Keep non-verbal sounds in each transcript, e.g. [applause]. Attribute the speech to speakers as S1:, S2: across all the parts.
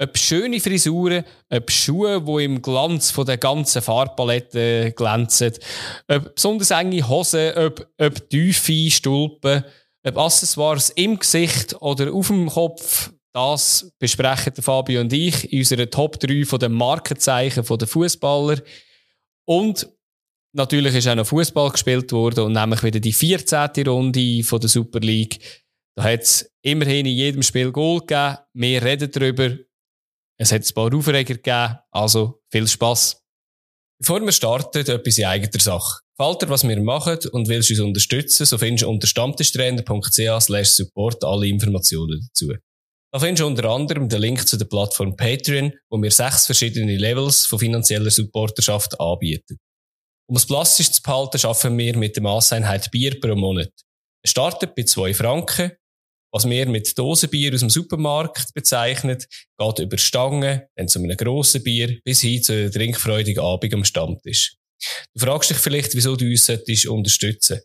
S1: ob schöne Frisuren, ob Schuhe, die im Glanz von der ganzen Farbpalette glänzen, ob besonders enge Hosen, ob, ob tiefe Stulpen, ob Accessoires im Gesicht oder auf dem Kopf, das besprechen Fabio und ich in unserer Top 3 von den Markenzeichen der Fußballer. Und natürlich ist auch noch Fußball gespielt worden und nämlich wieder die 14. Runde von der Super League. Da hat es immerhin in jedem Spiel Goal gegeben. Wir reden darüber. Es hat ein paar Aufreger gegeben. Also viel Spass. Bevor wir starten, etwas in eigener Sache. Gefällt dir, was wir machen und willst uns unterstützen, so findest du unter stammtischtrainer.ch support alle Informationen dazu. Da findest du unter anderem den Link zu der Plattform Patreon, wo wir sechs verschiedene Levels von finanzieller Supporterschaft anbieten. Um es plastisch zu behalten, schaffen wir mit der Masseinheit Bier pro Monat. Es startet bei zwei Franken was wir mit Dosenbier aus dem Supermarkt bezeichnet, geht über Stangen, dann zu einem grossen Bier, bis hin zu einem trinkfreudigen Abend am Stammtisch. Du fragst dich vielleicht, wieso du uns solltest unterstützen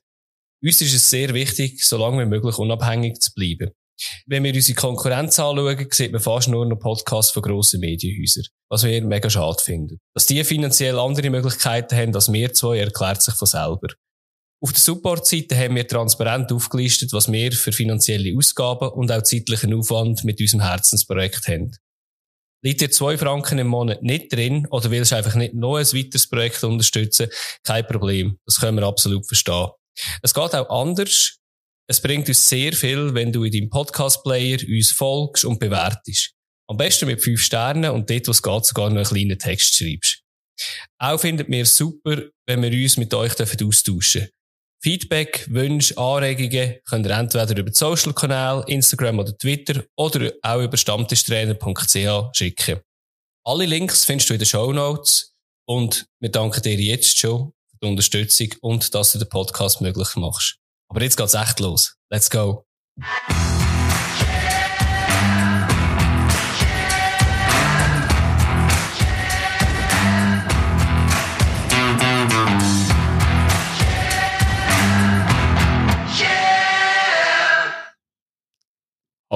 S1: Uns ist es sehr wichtig, so lange wie möglich unabhängig zu bleiben. Wenn wir unsere Konkurrenz anschauen, sieht man fast nur noch Podcasts von grossen Medienhäusern, was wir mega schade finden. Dass die finanziell andere Möglichkeiten haben als wir zwei, erklärt sich von selber. Auf der Support-Seite haben wir transparent aufgelistet, was wir für finanzielle Ausgaben und auch zeitlichen Aufwand mit unserem Herzensprojekt haben. Liegt dir zwei Franken im Monat nicht drin oder willst du einfach nicht noch ein weiteres Projekt unterstützen? Kein Problem. Das können wir absolut verstehen. Es geht auch anders. Es bringt uns sehr viel, wenn du in deinem Podcast-Player uns folgst und bewertest. Am besten mit fünf Sternen und dort, wo es geht, sogar noch einen kleinen Text schreibst. Auch findet mir super, wenn wir uns mit euch austauschen dürfen. Feedback, Wünsche, Anregungen könnt ihr entweder über die Social-Kanäle, Instagram oder Twitter oder auch über stammtischtrainer.ch schicken. Alle Links findest du in den Show Notes und wir danken dir jetzt schon für die Unterstützung und dass du den Podcast möglich machst. Aber jetzt geht's echt los. Let's go!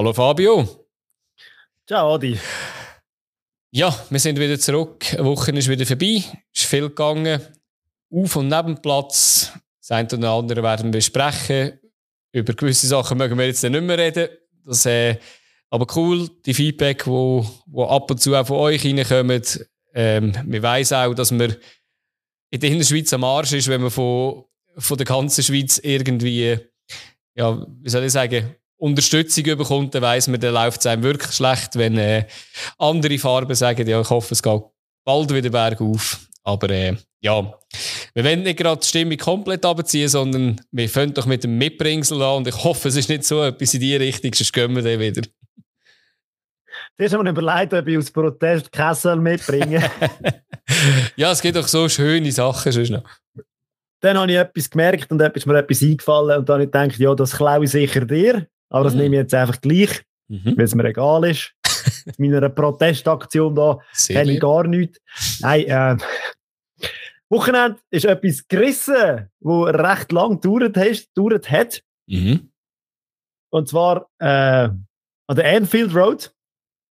S1: Hallo Fabio.
S2: Ciao Adi.
S1: Ja, wir sind wieder zurück. Eine Woche ist wieder vorbei. Es ist viel gegangen. Auf- und Nebenplatz. Das eine oder andere werden wir besprechen. Über gewisse Sachen mögen wir jetzt nicht mehr reden. Das, äh, aber cool, die Feedback, wo, wo ab und zu auch von euch reinkommen. Ähm, wir wissen auch, dass man in der Innerschweiz am Arsch ist, wenn man von, von der ganzen Schweiz irgendwie, ja, wie soll ich sagen, Unterstützung bekommt, dann weiss man, dann läuft es einem wirklich schlecht, wenn äh, andere Farben sagen, ja, ich hoffe, es geht bald wieder bergauf. Aber äh, ja, wir wollen nicht gerade die Stimmung komplett abziehen, sondern wir fangen doch mit dem Mitbringsel an und ich hoffe, es ist nicht so etwas in die Richtung, sonst gehen wir dann wieder.
S2: Das haben wir überlegt, ob ich aus Protest Kessel mitbringen [laughs]
S1: Ja, es gibt doch so schöne Sachen sonst noch.
S2: Dann habe ich etwas gemerkt und etwas mir etwas eingefallen und dann habe ich gedacht, ja, das klaue ich sicher dir. Aber das mhm. nehme ich jetzt einfach gleich, mhm. weil es mir egal ist. [laughs] Mit meiner Protestaktion da kenne ich gar nichts. Nein, äh, Wochenende ist etwas gerissen, wo recht lang gedauert hat. Mhm. Und zwar äh, an der Anfield Road.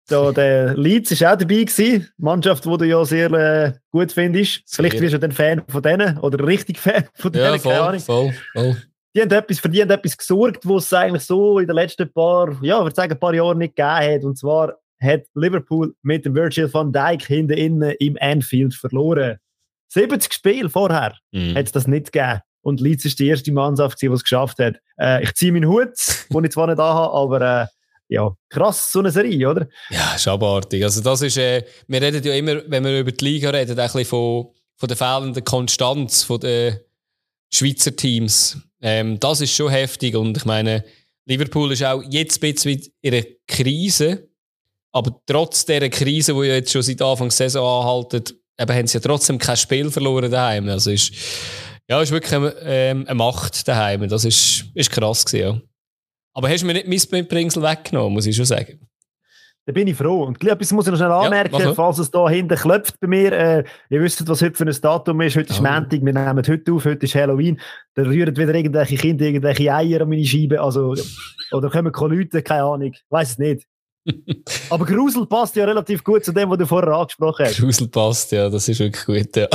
S2: Da, der Leeds war auch dabei gewesen. Mannschaft, die du ja sehr äh, gut findest. Vielleicht wirst du dann Fan von denen oder richtig Fan von denen. Ja,
S1: voll, voll, voll
S2: die haben etwas, für die haben etwas gesorgt, was es eigentlich so in den letzten paar, ja, ich würde sagen, ein paar Jahren nicht gegeben hat. Und zwar hat Liverpool mit dem Virgil van Dijk hinten innen im Anfield verloren. 70 Spiele vorher mhm. hat es das nicht gegeben. Und Leeds ist die erste Mannschaft, die es geschafft hat. Äh, ich ziehe meinen Hut, [laughs] den ich zwar nicht habe, aber äh, ja, krass, so eine Serie, oder?
S1: Ja, ist abartig. Also das ist, äh, wir reden ja immer, wenn wir über die Liga reden, ein bisschen von, von der fehlenden Konstanz der Schweizer Teams. Ähm, das ist schon heftig und ich meine, Liverpool ist auch jetzt ein bisschen in einer Krise, aber trotz dieser Krise, die ja jetzt schon seit Anfang der Saison anhalten, eben haben sie ja trotzdem kein Spiel verloren daheim. Also ist, ja, ist wirklich eine, ähm, eine Macht daheim. Das ist, ist krass gewesen, ja. Aber hast du mir nicht mein Mitbringsel weggenommen, muss ich schon sagen.
S2: Da bin ich froh. Und etwas muss ich noch schnell anmerken, ja, falls es da hinten klopft bei mir. Äh, ihr wisst, was heute für ein Datum ist. Heute ist oh. Montag, wir nehmen heute auf, heute ist Halloween. Da rühren wieder irgendwelche Kinder irgendwelche Eier an meine Scheibe. Also, oder kommen Leute, keine Ahnung. Ich weiß es nicht. [laughs] Aber Grusel passt ja relativ gut zu dem, was du vorher angesprochen hast.
S1: Grusel passt, ja, das ist wirklich gut, ja.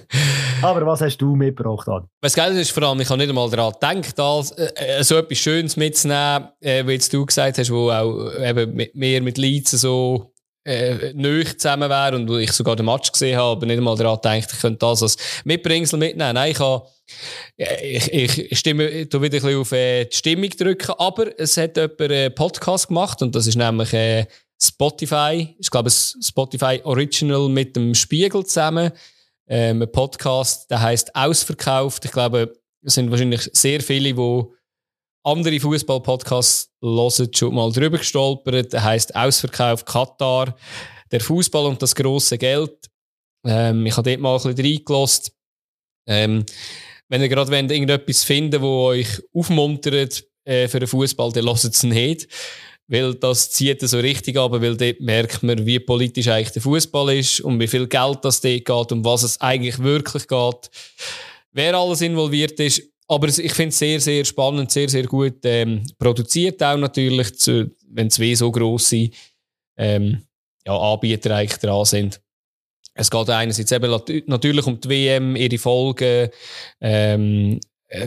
S1: [laughs]
S2: Aber was hast du mitgebracht, An?
S1: Was geil ist vor allem, ich habe nicht einmal daran gedacht, als, äh, äh, so etwas Schönes mitzunehmen, äh, wie jetzt du gesagt hast, wo auch eben mit mir mit Leeds so äh, nöch zusammen wäre und ich sogar den Match gesehen habe, aber nicht einmal daran gedacht, ich könnte das als Mitbringsel mitnehmen. Nein, ich habe ich, ich stimme ich wieder ein bisschen auf äh, die Stimmung drücken, aber es hat jemand einen Podcast gemacht und das ist nämlich äh, Spotify, ich glaube Spotify Original mit dem Spiegel zusammen. Ähm, ein Podcast, der heißt Ausverkauft. Ich glaube, es sind wahrscheinlich sehr viele, die andere Fußball-Podcasts hören, schon mal drüber gestolpert. Der heißt Ausverkauf Katar, der Fußball und das große Geld. Ähm, ich habe dort mal ein bisschen reingelassen. Ähm, wenn ihr gerade irgendetwas finden wo euch aufmuntert äh, für den Fußball, dann lasst es nicht. Weil das zieht so richtig ab, weil dort merkt man, wie politisch eigentlich der Fußball ist und wie viel Geld das dort geht und was es eigentlich wirklich geht. Wer alles involviert ist, aber ich finde es sehr, sehr spannend, sehr, sehr gut ähm, produziert auch natürlich, wenn zwei so grosse ähm, ja, Anbieter eigentlich dran sind. Es geht einerseits eben natürlich um die WM, ihre Folgen. Ähm,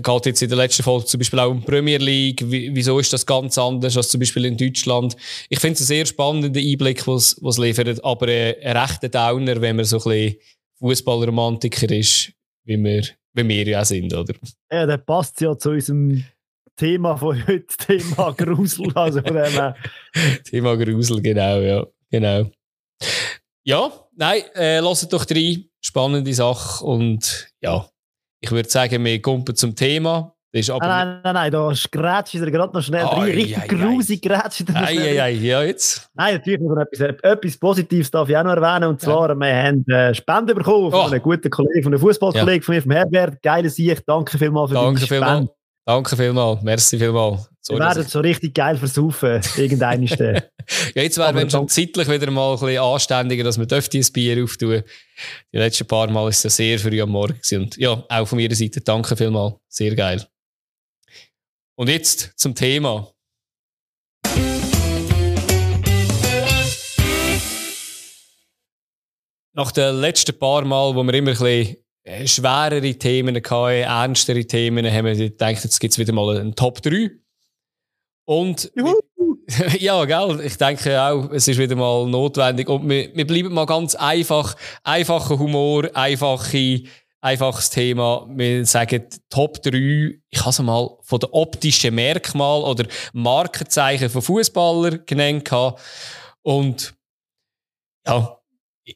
S1: geht jetzt in der letzten Folge zum Beispiel auch um die Premier League. wieso ist das ganz anders als zum Beispiel in Deutschland? Ich finde es einen sehr spannenden Einblick, was es liefert, aber äh, ein rechter Downer, wenn man so ein bisschen Fußballromantiker ist, wie wir wie wir ja sind, oder?
S2: Ja, der passt ja zu unserem Thema von heute, [laughs] Thema Grusel. Also von dem [laughs]
S1: Thema Grusel, genau, ja. Genau. Ja, nein, äh, lasst doch rein. Spannende Sache. Und ja, ich würde sagen, wir kommen zum Thema.
S2: Ist aber nein, nein, nein, da grätscht er gerade noch schnell oh, rein. Richtig ei, grusig grätscht er
S1: ei, ei, ja, jetzt.
S2: Nein, natürlich noch etwas, etwas Positives darf ich auch noch erwähnen. Und zwar, ja. wir haben äh, Spenden bekommen von oh. einem guten Kollegen, von einem Fußballkollegen ja. von mir, vom Herbert. Geile Sicht. Danke vielmals für
S1: Danke vielmals. Danke vielmals. Merci vielmals.
S2: Wir werden so richtig geil versaufen, [laughs] irgendein
S1: ja, jetzt wäre wenn schon zeitlich wieder mal ein bisschen anständiger, dass wir ein Bier auftun. Die letzten paar Mal ist es sehr früh am Morgen und ja, auch von meiner Seite danke vielmals. Sehr geil. Und jetzt zum Thema. Nach den letzten paar Mal, wo wir immer ein bisschen äh, schwerere Themen hatten, ernstere Themen, haben wir gedacht, jetzt gibt es wieder mal einen Top 3. Und [laughs] ja, gell, ich denke auch, es ist wieder mal notwendig. Und wir, wir bleiben mal ganz einfach. Einfacher Humor, einfache einfaches Thema. Wir sagen Top 3, ich habe es mal von den optischen Merkmalen oder Markenzeichen von Fußballern genannt. Und ja,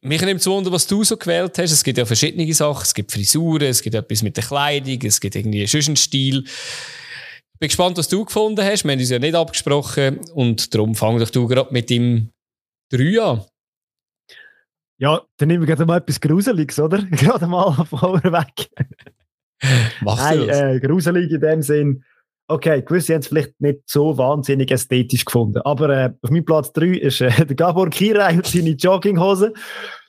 S1: mich nimmt es Wunder, was du so gewählt hast. Es gibt ja verschiedene Sachen. Es gibt Frisuren, es gibt etwas mit der Kleidung, es gibt irgendwie einen Stil. Ich bin gespannt, was du gefunden hast. Wir haben uns ja nicht abgesprochen und darum fang doch du gerade mit dem 3 an.
S2: Ja, dann nehmen wir gerade mal etwas Gruseliges, oder? [laughs] gerade mal vorweg.
S1: Machst Nein,
S2: du äh, gruselig in dem Sinn. Okay, gewisse haben es vielleicht nicht so wahnsinnig ästhetisch gefunden. Aber äh, auf meinem Platz 3 ist äh, der Gabor Kirai und seine Jogginghose.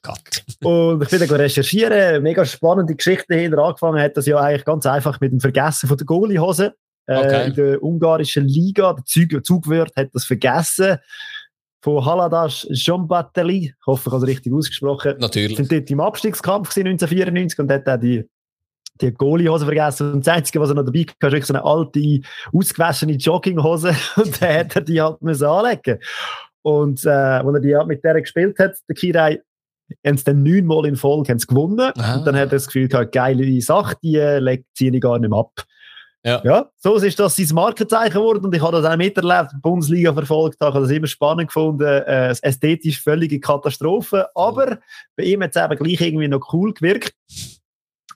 S2: Gott. und ich bin dann recherchieren, mega spannende Geschichte hinter angefangen hat das ja eigentlich ganz einfach mit dem Vergessen von der Goaliehose. Äh, okay. In der ungarischen Liga, der Zug, Zugwirt hat das vergessen von Haladas Jombateli. Ich hoffe, ich habe es richtig ausgesprochen.
S1: Natürlich.
S2: Sind dort im Abstiegskampf 1994 und hat auch die, die Goalie-Hose vergessen. Und das Einzige, was er noch dabei hatte, wirklich so eine alte, ausgewaschene Jogginghose. [laughs] Und dann hat er die halt müssen anlegen Und äh, als er die halt mit der gespielt hat, der Kirai, haben sie dann neunmal in Folge gewonnen. Ah. Und dann hat er das Gefühl gehabt, geile Sache, die äh, ziehe ich gar nicht mehr ab. Ja. ja, so ist das sein Markenzeichen geworden und ich habe das auch miterlebt, die Bundesliga verfolgt, habe das immer spannend gefunden, äh, ästhetisch völlige Katastrophe, aber bei ihm hat es eben gleich irgendwie noch cool gewirkt.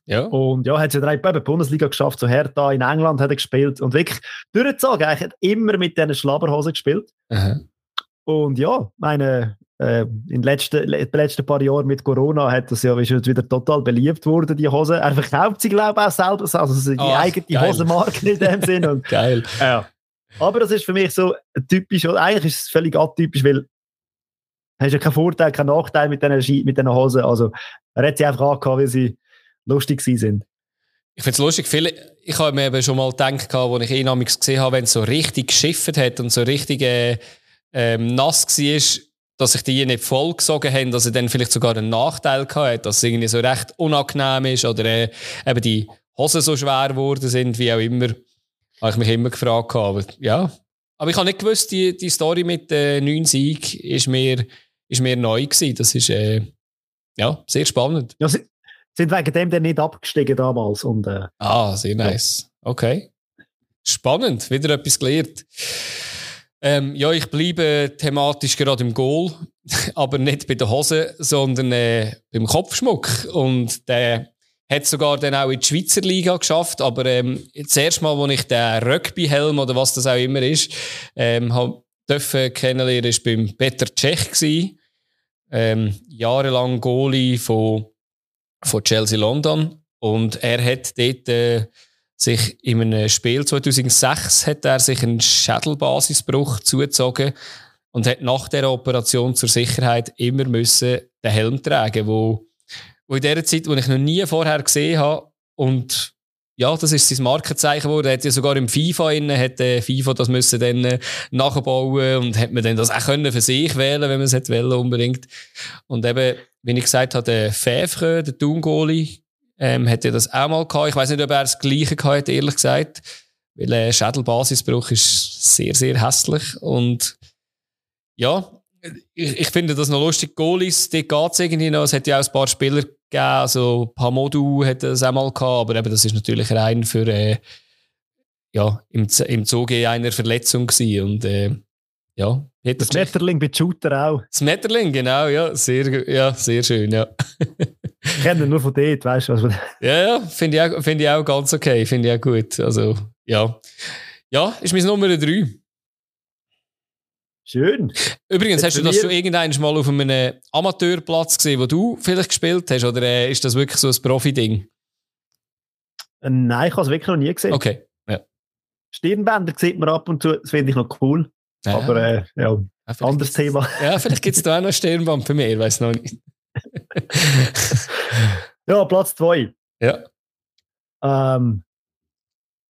S2: Ja. Und ja, hat es ja drei die Bundesliga geschafft, so Hertha in England hat er gespielt und wirklich durchgezogen, eigentlich hat immer mit diesen Schlabberhosen gespielt. Aha. Und ja, meine, in den letzten, den letzten paar Jahren mit Corona hat das ja ist wieder total beliebt worden, die Hose. Er verkauft sie, glaube ich, auch selber, also die Ach, eigene geil. Hosenmarke in dem [laughs] Sinn. Und,
S1: geil.
S2: Ja. Aber das ist für mich so typisch, eigentlich ist es völlig atypisch, weil hast ja keinen Vorteil, keinen Nachteil mit diesen, mit diesen Hosen. Also er hat sie einfach angehabt, weil sie lustig sind.
S1: Ich finde es lustig, viele, ich habe mir eben schon mal gedacht, als ich ihn gesehen habe, wenn es so richtig geschifft hat und so richtig äh, ähm, nass war, dass sich die nicht vollgesogen haben, dass er dann vielleicht sogar einen Nachteil hatte, dass es irgendwie so recht unangenehm ist oder äh, eben die Hosen so schwer geworden sind, wie auch immer. Habe ich mich immer gefragt. Aber ja. Aber ich habe nicht gewusst, die, die Story mit den äh, neun Sieg ist mir, ist mir neu gewesen. Das ist äh, ja, sehr spannend.
S2: Ja, sie sind wegen dem dann nicht abgestiegen damals. Und, äh,
S1: ah, sehr nice. Okay. Spannend, wieder etwas gelernt. Ähm, ja, ich bleibe thematisch gerade im Goal, [laughs] aber nicht bei der Hose, sondern äh, beim Kopfschmuck. Und der hat sogar dann auch in die Schweizer Liga geschafft. Aber ähm, das erste Mal, als ich den Rugby-Helm oder was das auch immer ist, ähm, durfte kennenlernen, war beim Peter Cech. Ähm, jahrelang Goalie von, von Chelsea London. Und er hat dort äh, sich in einem Spiel 2006 hat er sich einen Schädelbasisbruch zugezogen und hat nach der Operation zur Sicherheit immer müssen den Helm tragen, wo, wo in der Zeit, wo ich noch nie vorher gesehen habe und ja, das ist sein Markenzeichen geworden. Er hat ja sogar im FIFA innen, hat FIFA das müssen dann äh, nachbauen und hat man dann das auch können für sich wählen, wenn man es hätte wollen unbedingt. Und eben, wie ich gesagt habe, der Fevre, der Thun-Goalie, ähm, hat er das auch mal gehabt. Ich weiß nicht, ob er das Gleiche gehabt hat, ehrlich gesagt. Weil äh, Schädelbasisbruch ist sehr, sehr hässlich. Und ja, ich, ich finde das noch lustig. Goalies, dort geht es irgendwie noch. Es hat ja auch ein paar Spieler gegeben. Also Pamodu hat das auch mal gehabt. Aber eben, das ist natürlich rein für, äh, ja, im, im Zuge einer Verletzung gewesen. Und äh, ja,
S2: das Metterling bei Shooter auch.
S1: Das Metterling, genau, ja. Sehr, ja, sehr schön, ja. [laughs]
S2: ich kenne nur von dort, weißt du was?
S1: ja, ja, finde ich, auch, find ich auch ganz okay, finde ich auch gut. Also, ja. Ja, ist mein Nummer 3.
S2: Schön.
S1: Übrigens, Jetzt hast du das schon irgendwann mal auf einem Amateurplatz gesehen, wo du vielleicht gespielt hast? Oder äh, ist das wirklich so ein Profi-Ding?
S2: Äh, nein, ich habe es wirklich noch nie gesehen.
S1: Okay. Ja.
S2: Stirnbänder sieht man ab und zu, das finde ich noch cool. Ja. Aber äh, ja, ja anderes Thema.
S1: Ja, vielleicht gibt es da auch noch Stirnband für mich, ich weiß noch nicht. [laughs]
S2: ja, Platz 2.
S1: Ja.
S2: Ähm,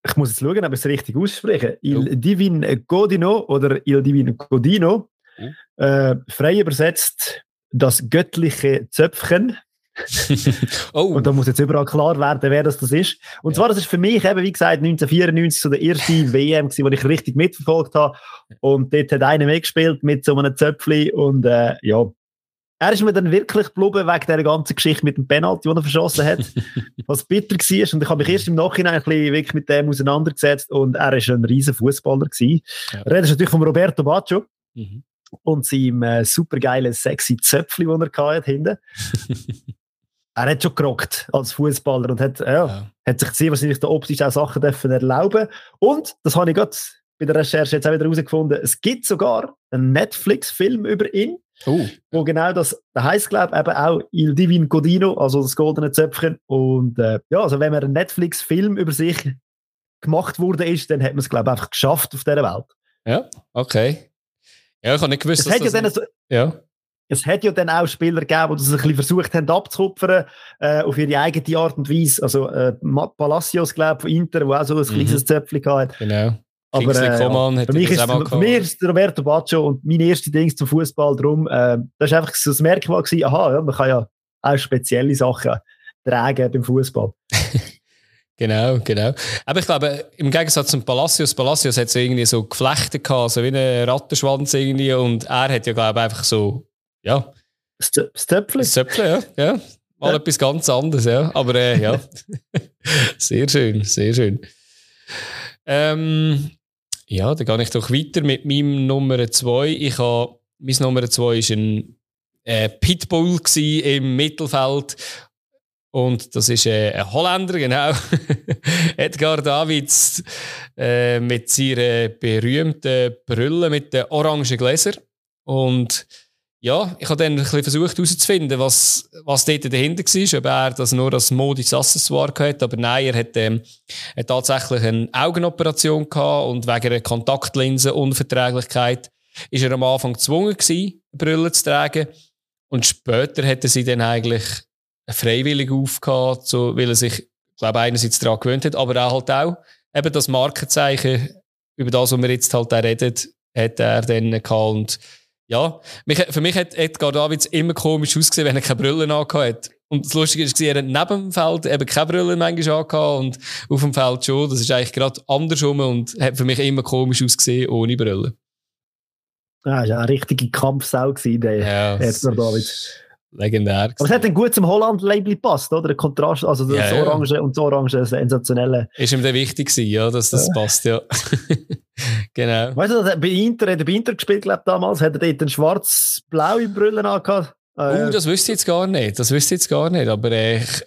S2: ich muss jetzt schauen, ob ich es richtig ausspreche. Il oh. Divin Godino oder Il Divin Godino, oh. äh, frei übersetzt das göttliche Zöpfchen. [laughs] oh. Und da muss jetzt überall klar werden, wer das, das ist. Und ja. zwar, das ist für mich eben, wie gesagt, 1994 so der erste [laughs] WM, die ich richtig mitverfolgt habe. Und dort hat einer mitgespielt mit so einem Zöpfchen und äh, ja, er ist mir dann wirklich geblieben wegen dieser ganzen Geschichte mit dem Penalty, den er verschossen hat, [laughs] was bitter war. Und ich habe mich erst im Nachhinein ein bisschen wirklich mit dem auseinandergesetzt und er ist ein riesen Fußballer. Ja. Redet natürlich von Roberto Baggio mhm. und seinem äh, supergeilen, sexy Zöpfchen, den er hatte hinten. [laughs] er hat schon gerockt als Fußballer und hat, ja, ja. hat sich sehr wahrscheinlich da optisch auch Sachen dürfen erlauben. Und, das habe ich gerade bei der Recherche jetzt auch wieder herausgefunden, es gibt sogar einen Netflix-Film über ihn, oh. wo genau das, heisst, glaube ich, eben auch Il Divin Godino, also das goldene Zöpfchen. Und äh, ja, also wenn man einen Netflix-Film über sich gemacht wurde ist, dann hat man es, glaube ich, einfach geschafft auf dieser Welt.
S1: Ja, okay. Ja, ich habe nicht gewusst,
S2: es dass das... Ja, so, ja es hat ja dann auch Spieler gegeben, die das ein bisschen versucht haben abzukupfern, äh, auf ihre eigene Art und Weise. Also äh, Palacios, glaube ich, von Inter, der auch so ein mhm. kleines Zöpfchen hatte.
S1: Genau.
S2: Aber äh,
S1: Coman
S2: ja, für, mich ist, für mich ist Roberto Baccio und mein erste Ding zum Fußball drum, äh, das war einfach so das Merkmal gewesen, aha, ja, man kann ja auch spezielle Sachen tragen beim Fußball. [laughs]
S1: Genau, genau. Aber ich glaube, im Gegensatz zum Palacios, Palacios hat so irgendwie so Geflechte gehabt, so wie ein Rattenschwanz irgendwie, und er hat ja, glaube ich, einfach so ja.
S2: Das Zöpfchen.
S1: Das Zöpfchen, ja. ja. Mal ja. etwas ganz anderes, ja. Aber äh, ja. [laughs] [laughs] sehr schön, sehr schön. Ähm, ja, dann gehe ich doch weiter mit meinem Nummer 2. Ich habe, mein Nummer 2 war ein äh, Pitbull im Mittelfeld. Und das ist äh, ein Holländer, genau. [laughs] Edgar Davids äh, mit seiner berühmten Brille mit den orangen Gläsern. Und ja, ich habe dann ein bisschen versucht herauszufinden, was, was dort dahinter war, ob er das nur als modisches Accessoire hatte, aber nein, er hat, ähm, tatsächlich eine Augenoperation gehabt und wegen einer Kontaktlinsenunverträglichkeit ist er am Anfang gezwungen gewesen, Brille zu tragen und später hat er sie dann eigentlich freiwillig aufgehört, so, weil er sich, glaube einerseits daran gewöhnt hat, aber auch halt auch eben das Markenzeichen, über das, was wir jetzt halt auch reden, hat er dann gehabt. Und ja, für mich hat Edgar Davids immer komisch ausgesehen, wenn er keine Brille hat. Und das Lustige ist, er hat neben dem Feld eben keine Brille manchmal angehabt und auf dem Feld schon. Das ist eigentlich gerade andersrum und hat für mich immer komisch ausgesehen ohne Brille.
S2: Ja, das war eine richtige Kampfsau, der ja, Edgar David.
S1: Legendär.
S2: Aber es hat dann gut zum Holland-Label gepasst, oder? Der Kontrast, also das ja, Orange ja. und das Orange, sensationelle.
S1: Ist ihm dann wichtig gewesen, ja, dass das ja. passt, ja. [laughs] genau.
S2: Weißt du, bei Inter, hat er bei Inter gespielt, glaube damals, hat er dort eine schwarz-blaue Brille angehabt.
S1: Äh, uh, das wüsste ich jetzt gar nicht, das wüsste ich jetzt gar nicht, aber äh, ich,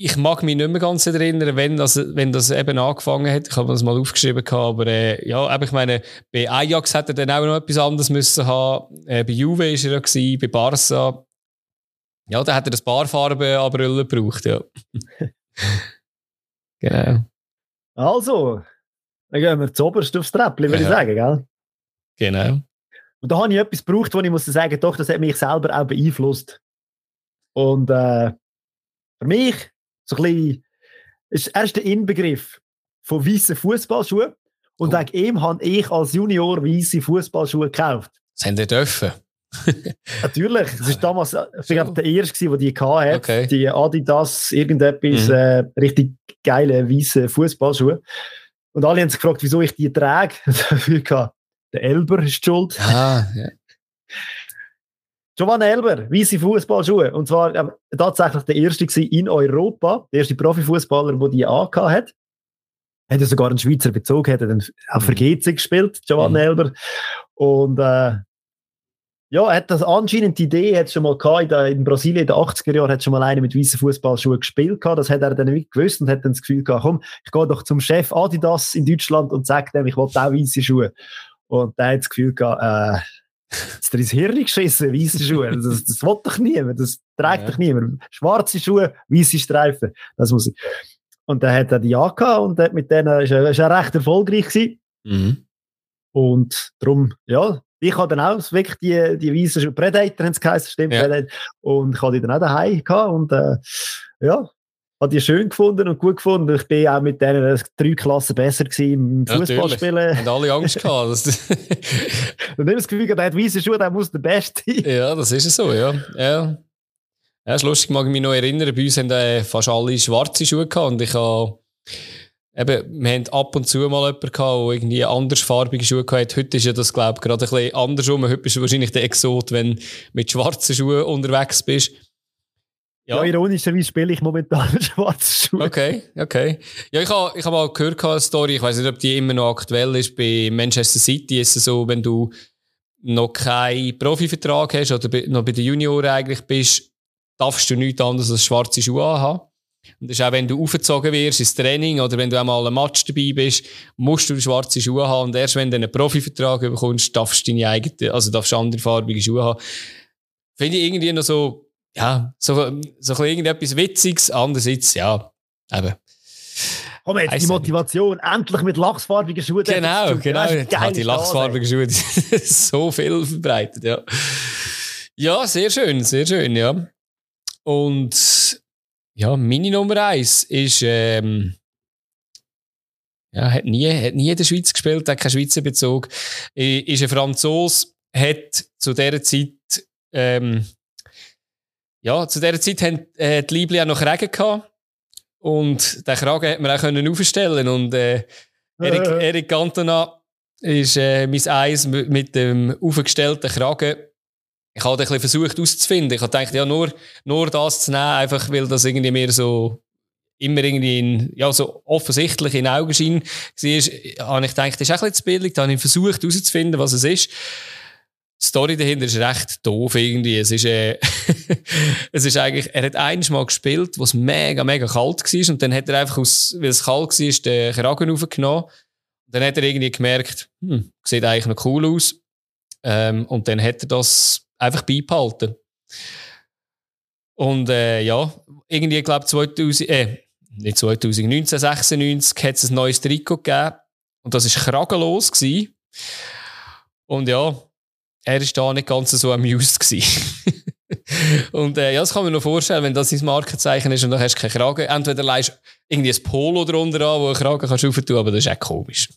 S1: ich mag mich nicht mehr ganz erinnern, wenn das, wenn das eben angefangen hat. Ich habe das mal aufgeschrieben, aber äh, ja, aber ich meine, bei Ajax hat er dann auch noch etwas anderes müssen haben. Äh, bei Juve war er ja, gewesen, bei Barca ja, da hat er ein paar Farben an Brille gebraucht, ja. [laughs] genau.
S2: Also, dann gehen wir zuoberst aufs Treppchen, würde ja. ich sagen, gell?
S1: Genau.
S2: Und da habe ich etwas gebraucht, wo ich muss sagen, doch, das hat mich selber auch beeinflusst. Und äh, für mich, so ein bisschen, ist erst der Inbegriff von weißen Fußballschuhen. Und oh. wegen ihm habe ich als Junior weiße Fußballschuhe gekauft.
S1: Das haben die dürfen. [laughs]
S2: Natürlich, es war damals ich glaube, der erste, der die hatte. Okay. Die Adidas, irgendetwas, mhm. äh, richtig geile weiße Fußballschuhe. Und alle haben sich gefragt, wieso ich die trage. [laughs] Dafür der Elber ist schuld.
S1: Ah, ja.
S2: Giovanni Elber, weiße Fußballschuhe. Und zwar äh, tatsächlich der erste in Europa, der erste Profifußballer, der die angehabt hat. Hat er sogar einen Schweizer Bezug, hat dann auch für. GC gespielt, Giovanni mhm. Elber. Und äh, ja, er hat das anscheinend die Idee, hat schon mal gehabt, in, Brasilien in den 80er Jahren hat schon mal einer mit weißen Fußballschuhen gespielt gehabt. Das hat er dann nicht gewusst und hat dann das Gefühl gehabt, komm, ich gehe doch zum Chef Adidas in Deutschland und sage dem, ich will auch weiße Schuhe. Und der hat das Gefühl gehabt, äh, ist dir ins Hirn geschissen, weiße Schuhe. Das, das will doch niemand, das trägt ja. doch niemand. Schwarze Schuhe, weiße Streifen, das muss ich. Und dann hat er die angehabt und hat mit denen, ist er, ist er recht erfolgreich gewesen. Mhm. Und darum, ja, ich habe dann auch wirklich die, die weißen Predator, haben es geheißen, stimmt, ja. Predator. Und ich habe die dann auch daheim gehabt und äh, ja, habe die schön gefunden und gut gefunden. Ich bin auch mit denen drei Klassen besser gewesen im Fußballspielen.
S1: Und alle Angst gehabt.
S2: und [laughs] nicht das Gefühl, der hat weiße Schuhe, der muss der Beste
S1: sein. Ja, das ist so, ja. ja. Ja, ist lustig, mag ich mich noch erinnern, bei uns haben äh, fast alle schwarze Schuhe gehabt und ich habe eben, wir haben ab und zu mal jemanden gehabt, der irgendwie andersfarbige Schuhe hatte. Heute ist ja das, glaube ich, gerade ein bisschen andersrum. Heute bist du wahrscheinlich der Exot, wenn du mit schwarzen Schuhen unterwegs bist.
S2: Ja, ja ironischerweise spiele ich momentan [laughs] mit schwarzen Schuhen.
S1: Okay, okay. Ja, ich habe ich hab mal gehört, eine Story, ich weiß nicht, ob die immer noch aktuell ist. Bei Manchester City ist es so, wenn du noch keinen Profivertrag hast oder noch bei den Junioren eigentlich bist, darfst du nichts anderes als schwarze Schuhe haben. Und das ist auch, wenn du aufgezogen wirst ins Training oder wenn du einmal einem Match dabei bist, musst du schwarze Schuhe haben. Und erst wenn du einen Profivertrag bekommst, darfst du deine eigene, also darfst du andere farbige Schuhe haben. Finde ich irgendwie noch so, ja, so, so irgendetwas Witziges. Andererseits, ja, eben.
S2: Komm jetzt, die Motivation, endlich mit lachsfarbigen Schuhen.
S1: Genau, genau. Ja, die lachsfarbigen Schuhe, [laughs] so viel verbreitet, ja. Ja, sehr schön, sehr schön, ja. Und ja, meine Nummer eins ist, ähm, ja, hat nie, hat nie in der Schweiz gespielt, hat keinen Schweizer Bezug. Ist ein Franzos, hat zu dieser Zeit, ähm, ja, zu dieser Zeit haben äh, die Liebling auch noch Regen gehabt. Und den Kragen hat man auch können aufstellen und äh, Erik, äh. [laughs] Erik Cantona ist äh, mein Eis mit, mit dem aufgestellten Kragen ich habe ein bisschen versucht auszufinden. Ich habe gedacht, ja, nur, nur das zu nehmen, einfach weil das irgendwie mir so immer irgendwie in, ja, so offensichtlich in Augenschein war, habe ich gedacht, das ist auch ein zu billig. Da habe ich versucht herauszufinden, was es ist. Die Story dahinter ist recht doof irgendwie. Es ist, äh, [laughs] es ist eigentlich, er hat eines Mal gespielt, wo es mega, mega kalt war und dann hat er einfach aus, weil es kalt war, den Kragen aufgenommen. Und dann hat er irgendwie gemerkt, hm, sieht eigentlich noch cool aus. Ähm, und dann hat er das einfach beibehalten. Und äh, ja, irgendwie, glaube ich, 2000, äh, nicht 2019, 96 hat es ein neues Trikot gegeben. Und das war kragenlos. Gewesen. Und ja, er war da nicht ganz so amused. [laughs] und äh, ja, das kann man noch vorstellen, wenn das sein Markenzeichen ist und dann hast du keinen Kragen. Entweder leist irgendwie ein Polo drunter an, wo du einen Kragen kannst tun, aber das ist echt komisch.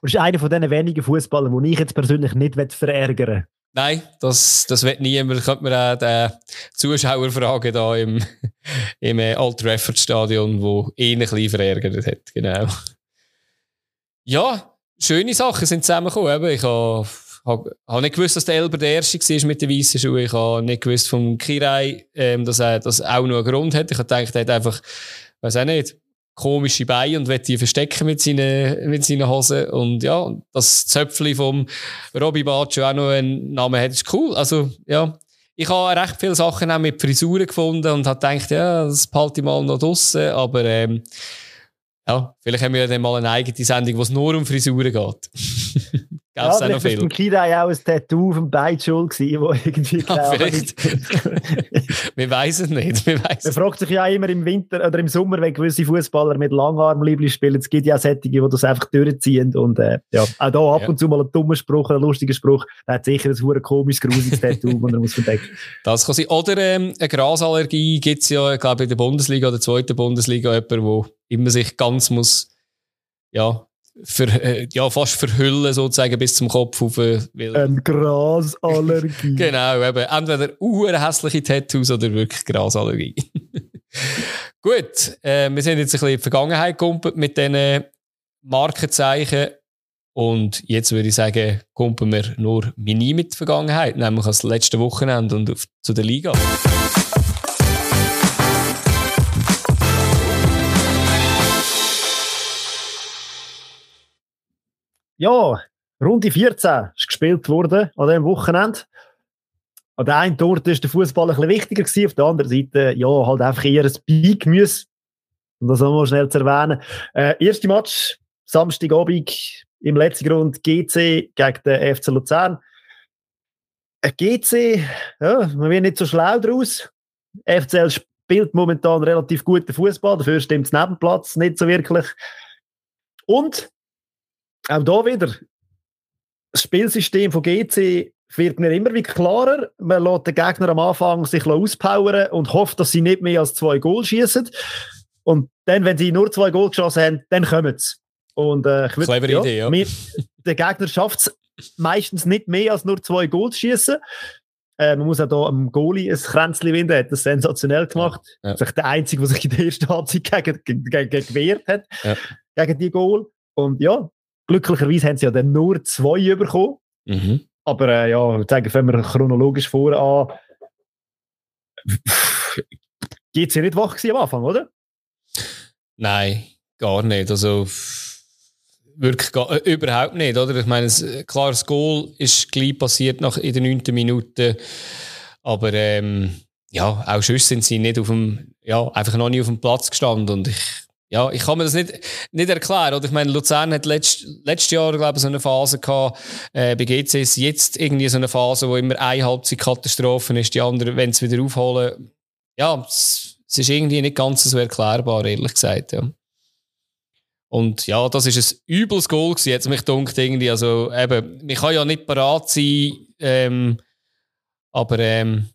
S2: Und ist einer von diesen wenigen Fußballern, die ich jetzt persönlich nicht verärgern
S1: Nein, das, das wird niemand. Könnte man auch den Zuschauer fragen da im, [laughs] im äh, Old Trafford Stadion, wo ihn ein bisschen verärgert hat. Genau. Ja, schöne Sachen sind zusammengekommen. Ich habe habe hab nicht gewusst, dass der Elber der Erste war mit den weißen Schuhen. Ich habe nicht gewusst vom Kirai, ähm, dass er das auch noch einen Grund hat. Ich habe gedacht, er hat einfach, weiß auch nicht, komische Beine und will die verstecken mit seinen, mit seinen Hosen. Und ja, das Zöpfchen vom Robbie Baccio auch noch einen Namen hat, ist cool. Also, ja. Ich habe recht viele Sachen auch mit Frisuren gefunden und habe gedacht, ja, das behalte ich mal noch draussen. Aber, ähm, ja, vielleicht haben wir ja dann mal eine eigene Sendung, wo es nur um Frisuren geht. [laughs]
S2: Gab's ja, vielleicht war beim Kirai auch ein Tattoo auf dem Bein schuld wo irgendwie [laughs]
S1: ja, vielleicht. [laughs] wir wissen es nicht. Wir
S2: Man fragt sich ja immer im Winter oder im Sommer, wenn gewisse Fußballer mit Langarmliebli spielen. Es gibt ja Sättige, die das einfach durchziehen. Und äh, ja, auch da ab ja. und zu mal ein dummer Spruch, ein lustiger Spruch. Der hat sicher ein hure komisches, grusiges Tattoo, das er muss verdecken. [laughs]
S1: Das kann sein. Oder ähm, eine Grasallergie gibt es ja, ich glaube, in der Bundesliga oder der zweiten Bundesliga jemand, der immer sich ganz muss ja, ver, äh, ja, fast verhüllen sozusagen bis zum Kopf auf. Äh,
S2: Eine Grasallergie. [laughs]
S1: genau, eben. Entweder uhr hässliche Tattoos oder wirklich Grasallergie. [laughs] Gut, äh, wir sind jetzt ein bisschen in die Vergangenheit gekommen mit diesen Markenzeichen. Und jetzt würde ich sagen, kommen wir nur mini mit der Vergangenheit, nämlich als letzte Wochenende und auf, zu der Liga.
S2: Ja, Runde 14 ist gespielt worden an diesem Wochenende. An der einen Ort war der Fußball ein bisschen wichtiger, gewesen, auf der anderen Seite, ja, halt einfach eher ein Beigemüse. Um das auch mal schnell zu erwähnen. Äh, erste Match, Samstagabend im letzten Grund GC gegen den FC Luzern. Ein GC, ja, man wird nicht so schlau daraus. FCL spielt momentan relativ guten Fußball, dafür stimmt es Nebenplatz nicht so wirklich. Und auch da wieder, das Spielsystem von GC wird mir immer wieder klarer. Man lässt den Gegner am Anfang sich auspowern und hofft, dass sie nicht mehr als zwei Goal schießen. Und dann, wenn sie nur zwei Goal geschossen haben, dann kommen sie. Und äh, ich
S1: würde, ja, Idee, ja.
S2: Mir, der Gegner schafft es meistens nicht mehr als nur zwei Goals schießen. Äh, man muss auch hier am Goalie ein Kränzchen winden, hat das sensationell gemacht. Ja. Das ist der Einzige, der sich in der ersten Halbzeit gegen, gegen, gegen gewehrt hat, ja. gegen die Goal. Und ja, Glücklicherweise haben sie ja dann nur zwei bekommen. Mhm. Aber äh, ja, ich sage, wenn wir chronologisch voran geht sie nicht wach am Anfang, oder?
S1: Nein, gar nicht. Also wirklich gar, äh, überhaupt nicht, oder? Ich meine, klar, das Goal ist gleich passiert nach in den neunten Minuten, aber ähm, ja, auch sonst sind sie nicht auf dem, ja, einfach noch nie auf dem Platz gestanden und ich ja, ich kann mir das nicht, nicht erklären. Oder ich meine, Luzern hat letzt, letztes Jahr, glaube ich, so eine Phase gehabt. Äh, bei GC ist jetzt irgendwie so eine Phase, wo immer eine Halbzeit Katastrophen ist, die andere, wenn sie wieder aufholen. Ja, es, es, ist irgendwie nicht ganz so erklärbar, ehrlich gesagt. Ja. Und ja, das ist ein übles Goal gewesen, jetzt mich dunkt irgendwie. Also eben, ich kann ja nicht parat sein, ähm, aber ähm,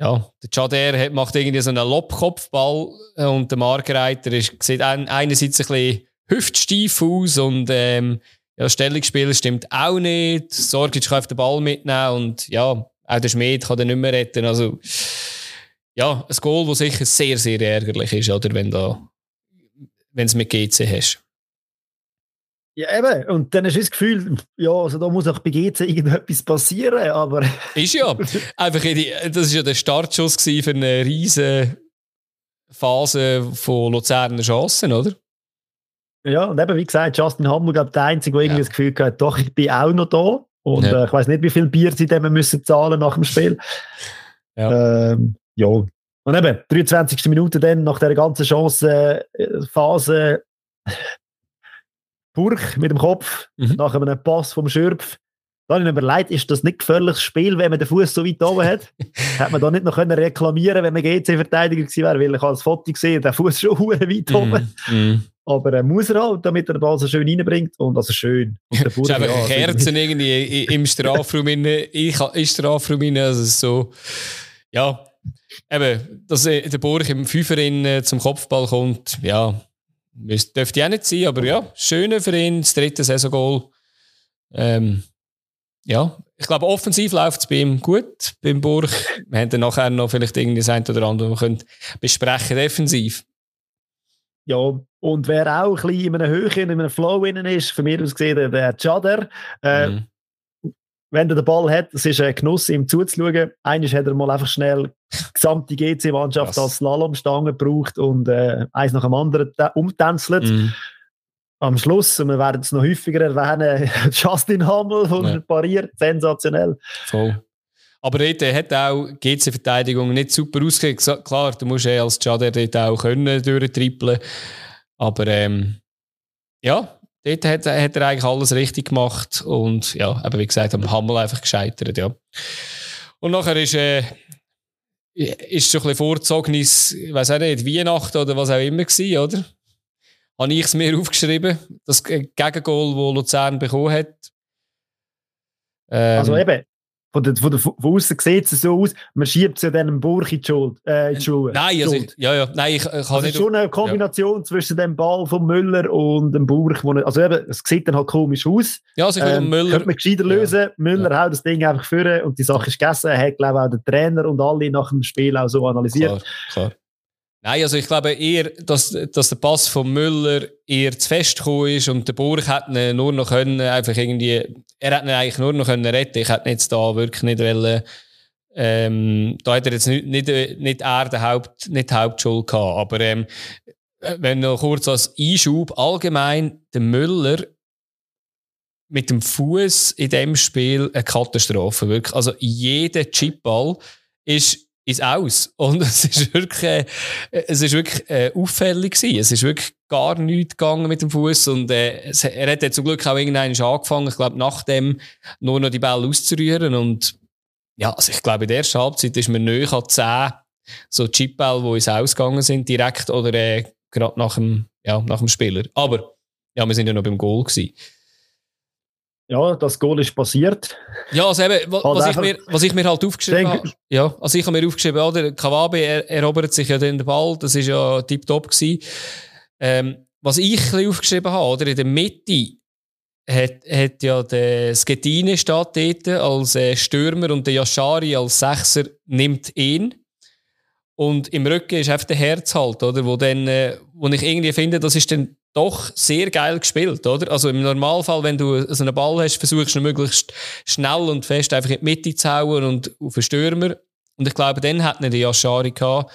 S1: ja, der Chader macht irgendwie so einen Lobkopfball äh, und der Markreiter ist, sieht einerseits ein bisschen hüftsteif aus und ähm, ja, Stellungsspiel stimmt auch nicht. Sorgic kann auf den Ball mitnehmen und ja, auch der Schmied kann den nicht mehr retten. Also ja, ein Goal, das sicher sehr, sehr ärgerlich ist, oder, wenn du es mit GC hast.
S2: Ja, eben. Und dann hast du das Gefühl, ja, also da muss auch bei GC irgendetwas passieren, aber... [laughs]
S1: Ist ja. Einfach, das war ja der Startschuss für eine riesige Phase von Luzerner Chancen, oder?
S2: Ja, und eben, wie gesagt, Justin Hamburg, glaube der Einzige, der irgendwie ja. das Gefühl hat, doch, ich bin auch noch da. Und ja. äh, ich weiß nicht, wie viel Bier sie dem müssen zahlen nach dem Spiel. Ja. Ähm, ja. Und eben, 23. Minute dann, nach der ganzen Chancenphase, äh, Burg mit dem Kopf mhm. nach einem Pass vom Schürpf. Da habe ich mir überlegt, ist das nicht gefährliches Spiel, wenn man den Fuß so weit oben hat? [laughs] Hätte man da nicht noch können reklamieren wenn man GC-Verteidiger gewesen wäre, weil ich als Foto gesehen der Fuß schon weit oben. Mm, Aber er muss er halt, damit er den Ball so schön reinbringt. Und also schön. [laughs] Und
S1: der Burg, ist einfach ja, Kerzen [laughs] irgendwie im Strafraum inne, ich im Strafraum inne, also so, ja, eben, dass der Burg im Fünfer zum Kopfball kommt, ja, dürfte auch nicht sein, aber ja, schöner für ihn, das dritte Saisongoal. Ähm, ja, ich glaube, offensiv läuft es bei ihm gut, beim Burg. Wir haben dann nachher noch vielleicht irgendwie das eine oder andere, was wir können besprechen defensiv.
S2: Ja, und wer auch ein bisschen in einer Höhe, in einem Flow innen ist, von mir aus gesehen, der Chader. Äh, mhm. Wenn er den Ball hat, es ist ein Genuss, ihm zuzuschauen. Eines hat er mal einfach schnell die gesamte GC-Mannschaft als Slalomstange gebraucht und äh, eins nach dem anderen umtänzelt. Mhm am Schluss, und wir werden es noch häufiger erwähnen, [laughs] Justin Hammel von ja. pariert, sensationell.
S1: Voll. Aber dort hat auch GC-Verteidigung nicht super ausgesehen. Klar, du musst eh als Jader dort auch können durchtrippeln. Aber ähm, ja, dort hat, hat, er eigentlich alles richtig gemacht. Und ja, eben wie gesagt, am Hammel einfach gescheitert. Ja. Und nachher ist, äh, ist schon ein bisschen vorgezogenes, ich weiß auch nicht, Weihnachten oder was auch immer gewesen, oder? habe ich es mir [laughs] aufgeschrieben, das Gegengol, das Luzern bekommen hat.
S2: Ähm, also eben, von, der, von, der, von außen sieht es so aus, man schiebt es ja dann im Burg in die, Schuld, äh, in die Schuhe.
S1: Nein, also, ja, ja, nein, ich, ich
S2: also nicht... schon eine Kombination ja. zwischen dem Ball von Müller und dem Burg, wo, also eben, es sieht dann halt komisch aus.
S1: Ja, also ich ähm,
S2: Müller... Könnte man gescheiter ja. lösen, Müller ja. haut das Ding einfach führen und die Sache ist gegessen, hat glaube ich auch der Trainer und alle nach dem Spiel auch so analysiert.
S1: Klar, klar. Nein, also ich glaube eher, dass, dass der Pass von Müller eher zu fest gekommen ist und der Burg hat ihn nur noch können, einfach irgendwie, er hat ihn eigentlich nur noch können retten. Ich hätte jetzt da wirklich nicht wollen, ähm, da hat er jetzt nicht, nicht, nicht er der Haupt, nicht die Hauptschuld gehabt. Aber ähm, wenn noch kurz als Einschub, allgemein der Müller mit dem Fuß in dem Spiel eine Katastrophe. Wirklich. Also jeder Chipball ist ins Aus. Und [laughs] es ist wirklich, äh, es ist wirklich äh, auffällig gewesen. Es ist wirklich gar nichts gegangen mit dem Fuß und äh, es, er hat zum Glück auch irgendwann angefangen, ich glaube, nachdem nur noch die Bälle auszurühren und ja, also ich glaube, in der ersten Halbzeit ist man näher an 10 so Chipbälle, die ins Ausgegangen sind, direkt oder äh, gerade nach dem, ja, nach dem Spieler. Aber ja, wir sind ja noch beim Goal gewesen
S2: ja, das Goal ist passiert.
S1: Ja, also eben, was, was, ich mir, was ich mir halt aufgeschrieben habe, ja, also ich habe mir aufgeschrieben, oder, Kawabe er, erobert sich ja den Ball, das ist ja tiptop gewesen. Ähm, was ich ein aufgeschrieben habe, oder, in der Mitte hat, hat ja der Schettine steht dort als äh, Stürmer und der Yashari als Sechser nimmt ihn. Und im Rücken ist einfach der Herz halt, oder, wo dann, äh, wo ich irgendwie finde, das ist dann doch sehr geil gespielt, oder? Also im Normalfall, wenn du so einen Ball hast, versuchst du möglichst schnell und fest einfach in die Mitte zu hauen und auf den Stürmer. Und ich glaube, dann hat nicht die Yashari gehabt,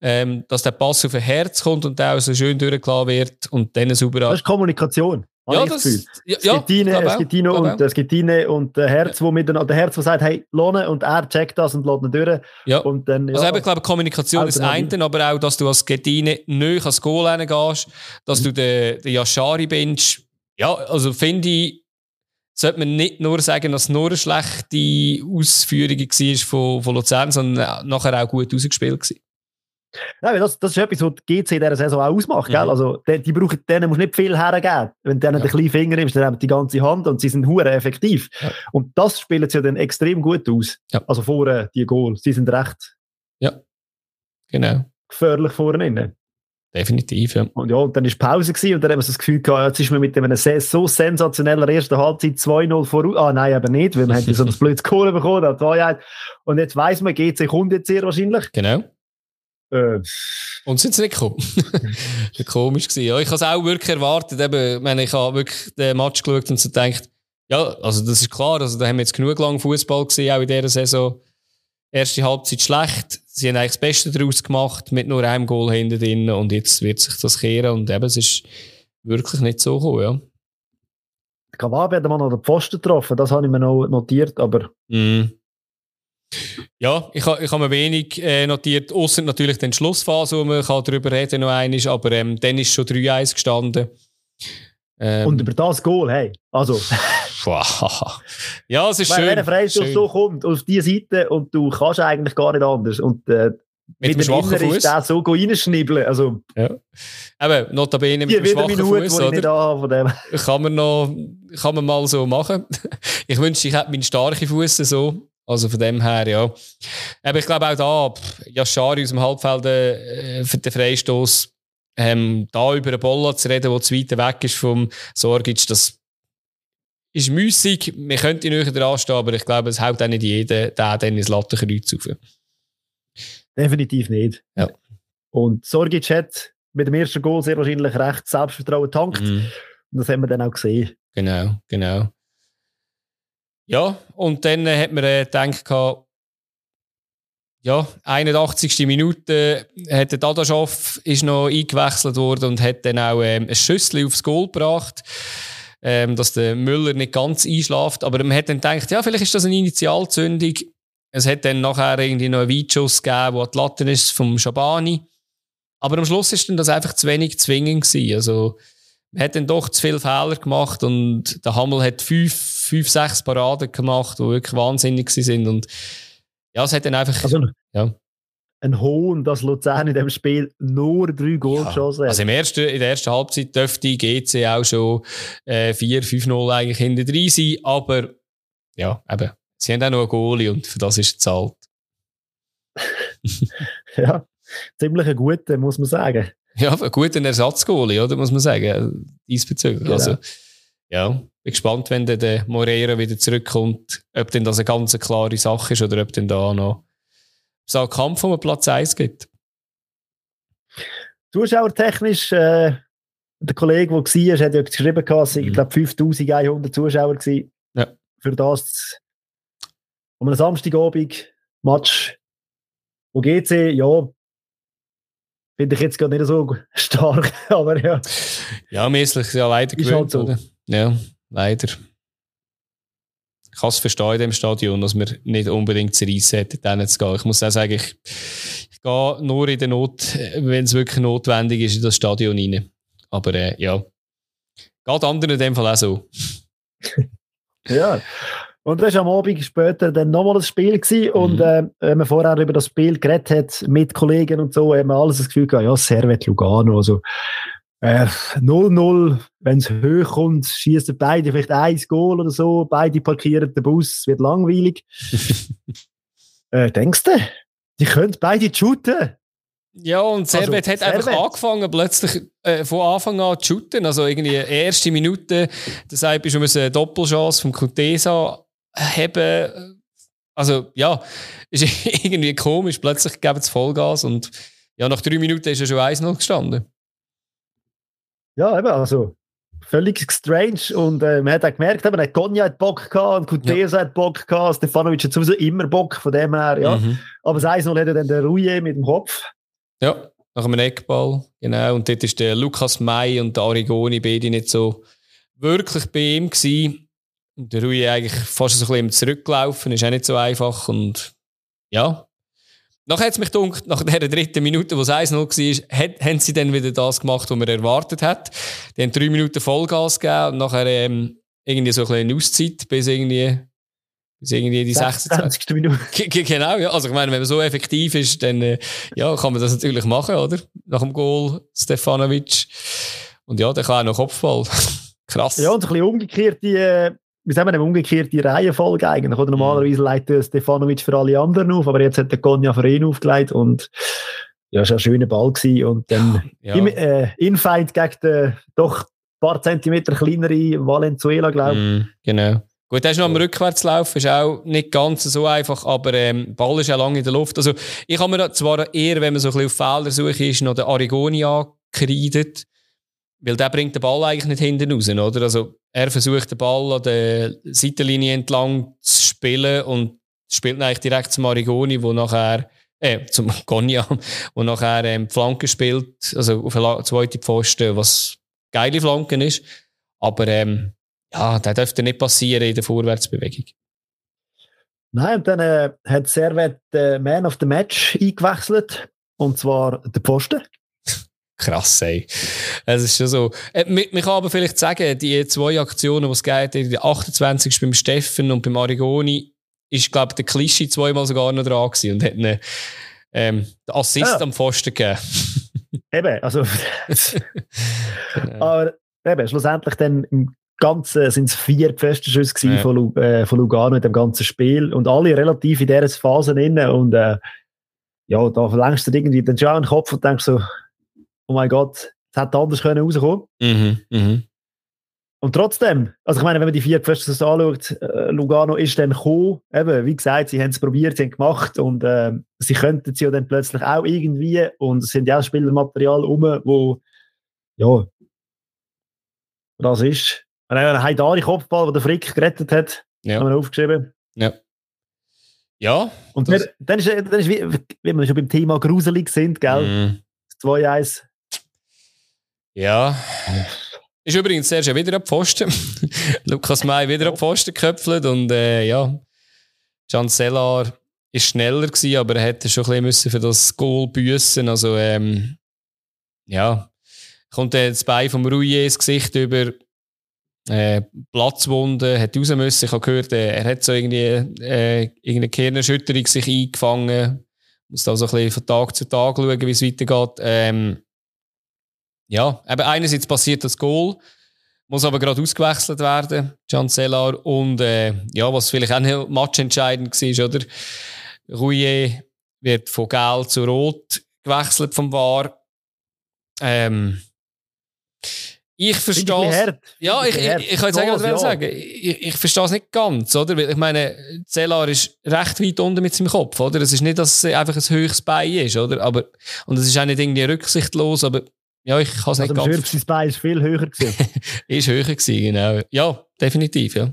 S1: ähm, dass der Pass auf ein Herz kommt und der auch so schön durchgelassen wird und dann sauber
S2: Das ist Kommunikation. Ja, das, ja, ja, Skettine, Skettino und, äh, Skettine und der Herz, ja. wo mit der Herz, wo sagt, hey, lohne und er checkt das und lädt ihn durch.
S1: Ja.
S2: Und
S1: dann, ja, also eben, ich glaube, Kommunikation ist das eine, aber auch, dass du als Skettine nicht ans Goal gehst, dass mhm. du den, den Yashari bist. Ja, also finde ich, sollte man nicht nur sagen, dass es nur eine schlechte Ausführung war von, von Luzern, sondern nachher auch gut ausgespielt war.
S2: Nein, das, das ist etwas, was die GC in dieser Saison auch ausmacht. Mhm. Gell? Also, die, die brauchen, denen musst nicht viel hergeben. Wenn du denen ja. den kleinen Finger nimmst, dann haben die ganze Hand und sie sind hure effektiv. Ja. Und das spielen sie dann extrem gut aus. Ja. Also vorne die Goal. Sie sind recht
S1: ja. genau.
S2: gefährlich vorne.
S1: Definitiv, ja.
S2: Und ja, und dann war Pause gewesen, und dann haben wir so das Gefühl gehabt, jetzt ist man mit einem so sensationellen ersten Halbzeit 2-0 voraus. Ah, nein, aber nicht, weil wir haben so ein [laughs] blödes Kohle bekommen, Und jetzt weiss man, GC kommt jetzt sehr wahrscheinlich.
S1: Genau. Äh, und sind sie nicht gekommen? [laughs] komisch. Gewesen. Ja, ich habe es auch wirklich erwartet. Eben, ich, ich habe wirklich den Match geschaut und so gedacht, ja, also das ist klar, also da haben wir jetzt genug lang Fußball gesehen, auch in dieser Saison. Erste Halbzeit schlecht. Sie haben eigentlich das Beste daraus gemacht, mit nur einem Goal hinten drin und jetzt wird sich das kehren und eben, es ist wirklich nicht so gekommen, ja.
S2: Kawabe hat man noch den Pfosten getroffen, das habe ich mir noch notiert, aber...
S1: Mm. Ja, ich, ich habe mir wenig äh, notiert, außer natürlich den Schlussphase, wo man kann darüber reden noch einmal, aber ähm, dann ist schon 3-1 gestanden.
S2: Ähm, und über das Goal, hey, also... [laughs]
S1: ja, es ist Weil, schön.
S2: Wenn ein Freistoß so kommt, auf diese Seite und du kannst eigentlich gar nicht anders und äh,
S1: mit, mit dem schwachen Fuß. ist
S2: so reinschnibbeln. Also,
S1: ja. Eben, notabene mit dem schwachen Fuß, oder? Kann man noch, kann man mal so machen. [laughs] ich wünschte, ich hätte meinen starken Fuß so. Also von dem her, ja. Aber ich glaube auch da, Yashari aus dem Halbfeld äh, für den Freistoß Ähm, da über einen Bolla zu reden, der zu weit weg ist vom Sorgic, das ist müßig. Wir könnten näher dran stehen, aber ich glaube, es haut auch nicht jeder der dann ins Lattenkreuz auf.
S2: Definitiv nicht.
S1: Ja.
S2: Und Sorgic hat mit dem ersten Goal sehr wahrscheinlich recht Selbstvertrauen tankt. Mhm. Und das haben wir dann auch gesehen.
S1: Genau, genau. Ja, und dann äh, hat man äh, gedacht, ja, 81. Minute hat der Dadaschow ist noch eingewechselt worden und hat dann auch ähm, ein Schüssel aufs Goal gebracht, ähm, dass der Müller nicht ganz einschlaft. Aber man hat dann gedacht, ja, vielleicht ist das eine Initialzündung. Es hat dann nachher irgendwie noch einen Weitschuss gegeben, wo die Latte ist vom Schabani. Aber am Schluss ist dann das einfach zu wenig zwingend gewesen. Also, man hat dann doch zu viele Fehler gemacht und der Hammel hat fünf, fünf sechs Paraden gemacht, die wirklich wahnsinnig sind und ja, es hat dann einfach.
S2: Also, ja. Ein Hohn, dass Luzern in dem Spiel nur drei Goal ja. geschossen hat.
S1: Also im ersten, in der ersten Halbzeit dürfte GC auch schon äh, 4-5-0 eigentlich hinter drin sein, aber ja, eben, sie haben auch noch einen Goalie und für das ist es zahlt. [laughs]
S2: ja, ziemlich ein guter, muss man sagen.
S1: Ja, ein guter Ersatzgoalie, oder, muss man sagen, diesbezüglich. Genau. Also, ja, bin gespannt, wenn der Moreira wieder zurückkommt, ob denn das eine ganz klare Sache ist oder ob denn da noch so einen Kampf um Platz 1 gibt.
S2: Zuschauertechnisch, äh, der Kollege, der war, hat ja geschrieben, es mhm. ich glaube 5100 Zuschauer gewesen.
S1: Ja.
S2: Für das um einen Samstagabend Match, wo GC, ja, finde ich jetzt gar nicht so [laughs] stark, aber ja.
S1: Ja, mäßig ja leider
S2: gewöhnt, halt so.
S1: oder? Ja, leider. Ich kann es verstehen in dem Stadion, dass man nicht unbedingt zu reissen hätte, dann zu gehen. Ich muss auch sagen, ich, ich gehe nur in der Not, wenn es wirklich notwendig ist, in das Stadion rein. Aber äh, ja, geht anderen in dem Fall auch so. [laughs]
S2: ja. Und das war am Abend später dann nochmal das Spiel gewesen. Und mhm. äh, wenn man vorher über das Spiel geredet hat mit Kollegen und so, haben wir alles das Gefühl gehabt, ja, Servet Lugano. Also 0-0, äh, wenn es hoch kommt, schießen beide vielleicht ein Goal oder so, beide parkieren den Bus, wird langweilig. [laughs] äh, denkst du, die können beide shooten?
S1: Ja, und Servet also, hat Servet. einfach angefangen, plötzlich äh, von Anfang an zu shooten. Also irgendwie erste Minute, deshalb ist schon eine Doppelchance vom Contesa haben. Also ja, [laughs] ist irgendwie komisch. Plötzlich geben sie Vollgas und ja, nach drei Minuten ist er schon 1-0 gestanden.
S2: Ja, eben, also völlig strange und äh, man hat auch gemerkt, eben, hat hat Bock gehabt und Kutesa ja. hat Bock gehabt, Stefanovic hat sowieso immer Bock, von dem her, ja. Mhm. Aber das 1-0 hat dann der Rouillet mit dem Kopf.
S1: Ja, nach einem Eckball, genau. Und dort ist der Lukas May und der Arigoni beide nicht so wirklich bei ihm gewesen. Der Rui eigentlich fast so ein bisschen zurückgelaufen, ist auch nicht so einfach. Und ja. Nachher hat es mich gedacht, nach der dritten Minute, wo es 1-0 war, hat, haben sie dann wieder das gemacht, was man erwartet hat. Die haben drei Minuten Vollgas gegeben und nachher ähm, irgendwie so ein bisschen Auszeit bis irgendwie, bis irgendwie die 26. Minute. [laughs] genau, ja. Also ich meine, wenn man so effektiv ist, dann äh, ja, kann man das natürlich machen, oder? Nach dem Goal Stefanovic. Und ja, der kann auch noch Kopfball. [laughs] Krass.
S2: Ja, und ein bisschen umgekehrt die, wie sagen wir, eine umgekehrte Reihenfolge eigentlich. Oder normalerweise leitet Stefanovic für alle anderen auf, aber jetzt hat der Konja für ihn aufgelegt und ja, es war ein schöner Ball gewesen. und dann ja. im äh, Infight gegen den doch ein paar Zentimeter kleinere Valenzuela, glaube ich. Mm,
S1: genau. Gut, er ist noch am Rückwärtslauf, ist auch nicht ganz so einfach, aber ähm, Ball ist ja lange in der Luft. Also ich habe mir zwar eher, wenn man so ein bisschen auf Fehlersuche ist, noch den Arigoni angekreidet. Weil der bringt den Ball eigentlich nicht hinten raus, oder? Also, er versucht den Ball an der Seitenlinie entlang zu spielen und spielt eigentlich direkt zum Marigoni, wo nachher, äh, zum [laughs] Gonia, wo nachher ähm, Flanke spielt, also auf eine zweite Pfosten, was geile Flanken ist. Aber, ähm, ja, das dürfte nicht passieren in der Vorwärtsbewegung.
S2: Nein, und dann äh, hat Servet äh, Man of the Match eingewechselt. Und zwar der Posten.
S1: Krass, ey. Es ist schon so. Äh, man kann aber vielleicht sagen, die zwei Aktionen, die es geht, die 28. beim Steffen und beim Arigoni, ist, glaube ich, der Klischee zweimal sogar noch dran gewesen und hat einen ähm, Assist ja. am Pfosten gegeben. [laughs]
S2: eben, also. genau. [laughs] Aber eben, schlussendlich dann im Ganzen sind es vier Pfostenschüsse ja. von, äh, von Lugano in dem ganzen Spiel und alle relativ in dieser Phase inne und äh, ja, da verlängst du irgendwie den schon den Kopf und denkst so, oh mein Gott, es hätte anders können rauskommen.
S1: Mhm, mhm.
S2: Und trotzdem, also ich meine, wenn man die vier Firsts anschaut, äh, Lugano ist dann gekommen, eben, wie gesagt, sie haben es probiert, sie haben gemacht und äh, sie könnten sie ja dann plötzlich auch irgendwie und es sind ja auch Spielermaterial rum, wo, ja, das ist. Ein Heidari Kopfball, den der Frick gerettet hat, ja. haben wir aufgeschrieben.
S1: Ja. Ja.
S2: Und dann, dann, ist, dann ist wie, wie wir schon beim Thema gruselig sind, gell? Mm. 2-1.
S1: Ja. Ist übrigens sehr schön wieder am Pfosten. [laughs] Lukas May wieder am Pfosten geköpfelt und äh, ja, Chancellar war schneller gewesen, aber er hätte schon ein bisschen für das Goal büßen. Also ähm, ja, kommt das Bein vom Rouillet ins Gesicht über äh, Platzwunde, hat raus müssen. Ich habe gehört, äh, er hat so irgendwie äh, irgendeine Kernerschütterung sich eingefangen. Muss da so ein bisschen von Tag zu Tag schauen, wie es weitergeht. Ähm, ja, eben einerseits passiert das Goal, muss aber gerade ausgewechselt werden, Can Cellar. Und äh, ja, was vielleicht auch nicht matchentscheidend war, oder? Rouillet wird von Gelb zu Rot gewechselt vom VAR. Ähm, ich verstehe. Ja, ich, ich, ich, kann jetzt sagen. Ich, ich verstehe es nicht ganz, oder? Weil ich meine, Cellar ist recht weit unten mit seinem Kopf, oder? Es ist nicht, dass es einfach ein höchstes Bein ist, oder? Aber, und es ist auch nicht irgendwie rücksichtslos, aber ja, ich kann es nicht
S2: also ganz... Das Bein ist viel höher gewesen. [laughs]
S1: ist höher gewesen, genau. Ja, definitiv, ja.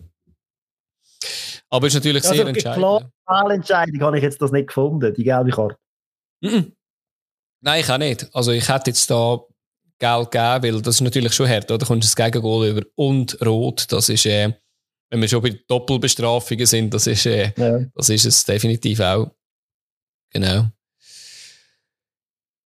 S1: Aber es ist natürlich also, sehr entscheidend. Klar,
S2: Fehlentscheidung habe ich jetzt das nicht gefunden, die gelbe Karte.
S1: Mm -mm. Nein, ich auch nicht. Also ich hätte jetzt da Geld geben, weil das ist natürlich schon hart, oder? Da kommst du das Gegengol über und rot, das ist, äh, wenn wir schon bei Doppelbestrafungen sind, das ist, äh, ja. das ist es definitiv auch. Genau.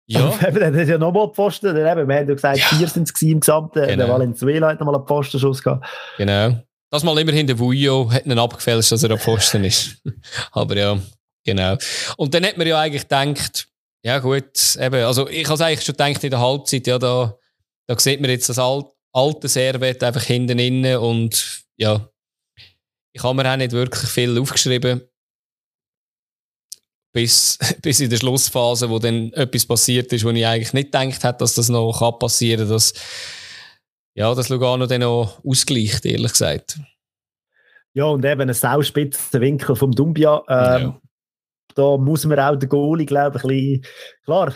S2: Ja. [laughs] das ist ja nochmal Pfosten. Wir haben ja gesagt, ja. vier sind es im Gesamten. Genau. Der Valenzuela hat nochmal einen Pfostenschuss gehabt.
S1: Genau. Das mal immerhin der Vujo hat einen abgefälscht, dass er ein Pfosten ist. [laughs] Aber ja, genau. Und dann hat man ja eigentlich gedacht, ja, gut. Eben, also ich habe eigentlich schon gedacht in der Halbzeit, ja, da, da sieht man jetzt das alte Servet einfach hinten innen und ja, ich habe mir auch nicht wirklich viel aufgeschrieben. Bis, [laughs] bis in der Schlussphase, wo dann etwas passiert ist, wo ich eigentlich nicht gedacht hätte, dass das noch passieren kann, dass, ja, dass Lugano dann noch ausgleicht, ehrlich gesagt.
S2: Ja, und eben ein sauspitzen Winkel vom Dumbia. Ähm, ja da muss man auch den Goalie, glaube ich, ein bisschen, klar,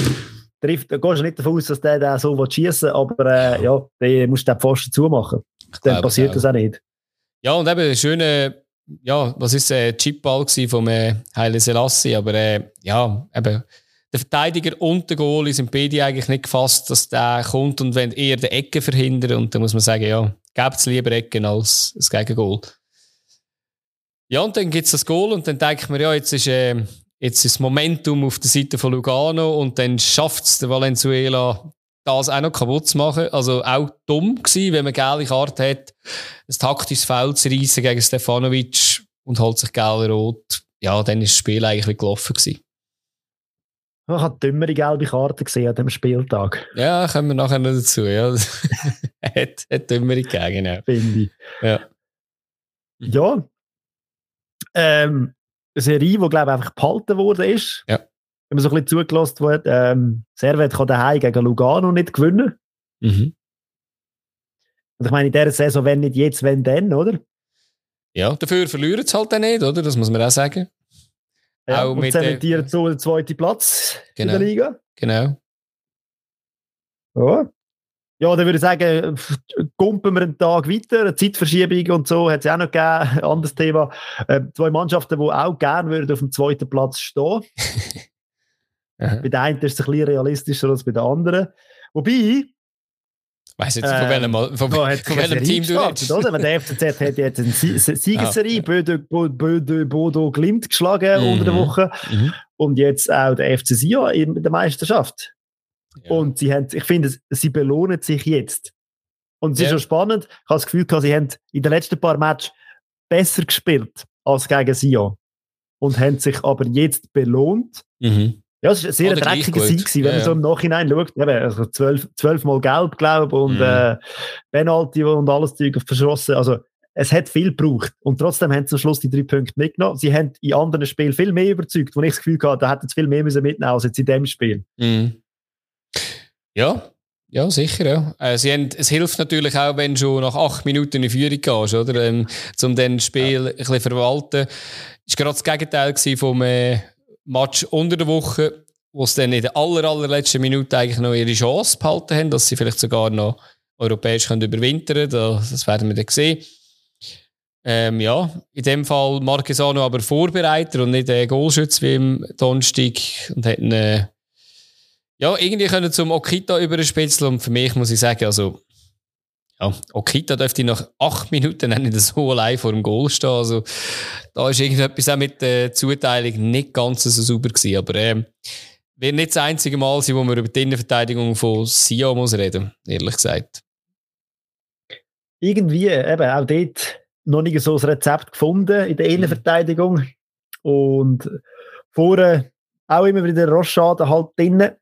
S2: [laughs] trifft, da gehst du nicht davon aus, dass der, der so schießen aber äh, ja, der muss den Pfosten zumachen. Dann passiert das auch nicht.
S1: Ja, und eben, schöne, ja, was ist äh, Chipball vom äh, Haile Selassie, aber äh, ja, eben, der Verteidiger und der Goalie sind beide eigentlich nicht gefasst, dass der kommt und wenn eher die Ecke verhindern und dann muss man sagen, ja, gebt es lieber Ecken als das Gegengol. Ja, und dann gibt es das Goal und dann denkt man, ja, jetzt ist, äh, jetzt ist das Momentum auf der Seite von Lugano und dann schafft es der Valenzuela, das auch noch kaputt zu machen. Also auch dumm gewesen, wenn man gelbe Karte hat, ein taktisches Foul zu reissen gegen Stefanovic und holt sich gelb-rot. Ja, dann ist das Spiel eigentlich gelaufen gewesen.
S2: Ich habe dümmere gelbe Karten gesehen an dem Spieltag.
S1: Ja, kommen wir nachher noch dazu. Ja. [laughs] hat, hat dümmere gegeben, genau.
S2: Finde ich.
S1: Ja.
S2: Ja, ähm, eine Serie, die, glaube ich, einfach behalten worden ist.
S1: Ja.
S2: Wenn man so ein bisschen zugelassen wird. Ähm, Servet kann daheim gegen Lugano nicht gewinnen.
S1: Mhm.
S2: Und ich meine, in dieser Saison, wenn nicht jetzt, wenn dann, oder?
S1: Ja, dafür verlieren sie halt dann nicht, oder? Das muss man auch sagen.
S2: Ja, auch und zementieren so den zweiten Platz
S1: genau.
S2: in der Liga.
S1: Genau.
S2: Ja. Ja, dann würde ich sagen, kumpen wir einen Tag weiter. Eine Zeitverschiebung und so hat es auch noch gegeben. [laughs] Anderes Thema. Äh, zwei Mannschaften, die auch gerne würden auf dem zweiten Platz stehen. [laughs] bei der einen ist es ein bisschen realistischer als bei der anderen. Wobei.
S1: Weißt du jetzt, von welchem, von, von, welchem Team du
S2: redest? Oder? Der FCZ hat jetzt eine [laughs] Siegesserie, ah, Böde, Bodo Glimt geschlagen mhm. unter der Woche. Mhm. Und jetzt auch der FC Sion in der Meisterschaft. Und sie haben, ich finde, sie belohnen sich jetzt. Und es ja. ist schon spannend. Ich habe das Gefühl, sie haben in den letzten paar Matches besser gespielt als gegen Sion. Und haben sich aber jetzt belohnt.
S1: Mhm.
S2: Ja, es war ein sehr Oder dreckiger Sieg, gewesen, wenn ja, man so im Nachhinein schaut. Eben, also zwölf, zwölfmal gelb, glaube ich, und mhm. äh, Penalty und alles Zeug verschossen. Also, es hat viel gebraucht. Und trotzdem haben sie am Schluss die drei Punkte mitgenommen. Sie haben in anderen Spielen viel mehr überzeugt, wo ich das Gefühl hatte, da hätten sie viel mehr mitnehmen als jetzt in dem Spiel.
S1: Mhm. Ja, Ja, sicher, ja. Äh, sie haben, es hilft natürlich auch, wenn du schon nach acht Minuten in Führung gehst, oder? Ähm, um dann das Spiel ja. ein bisschen verwalten. Das war gerade das Gegenteil vom äh, Match unter der Woche, wo sie dann in der aller, allerletzten Minute eigentlich noch ihre Chance behalten haben, dass sie vielleicht sogar noch europäisch können überwintern können. Das werden wir dann sehen. Ähm, ja, in dem Fall Marquesano aber Vorbereiter und nicht der Goalschütz wie im Donnerstag und hätten äh, ja, irgendwie können zum Okita überspitzeln und für mich muss ich sagen, also ja, Okita dürfte nach acht Minuten nicht so allein vor dem Goal stehen. Also, da ist irgendetwas auch mit der Zuteilung nicht ganz so sauber gewesen. Aber ähm, wird nicht das einzige Mal sein, wo man über die Innenverteidigung von Sia muss reden, ehrlich gesagt.
S2: Irgendwie, eben, auch dort noch nicht so ein Rezept gefunden in der mhm. Innenverteidigung. Mhm. Und vorne auch immer wieder Rochade halt drinnen.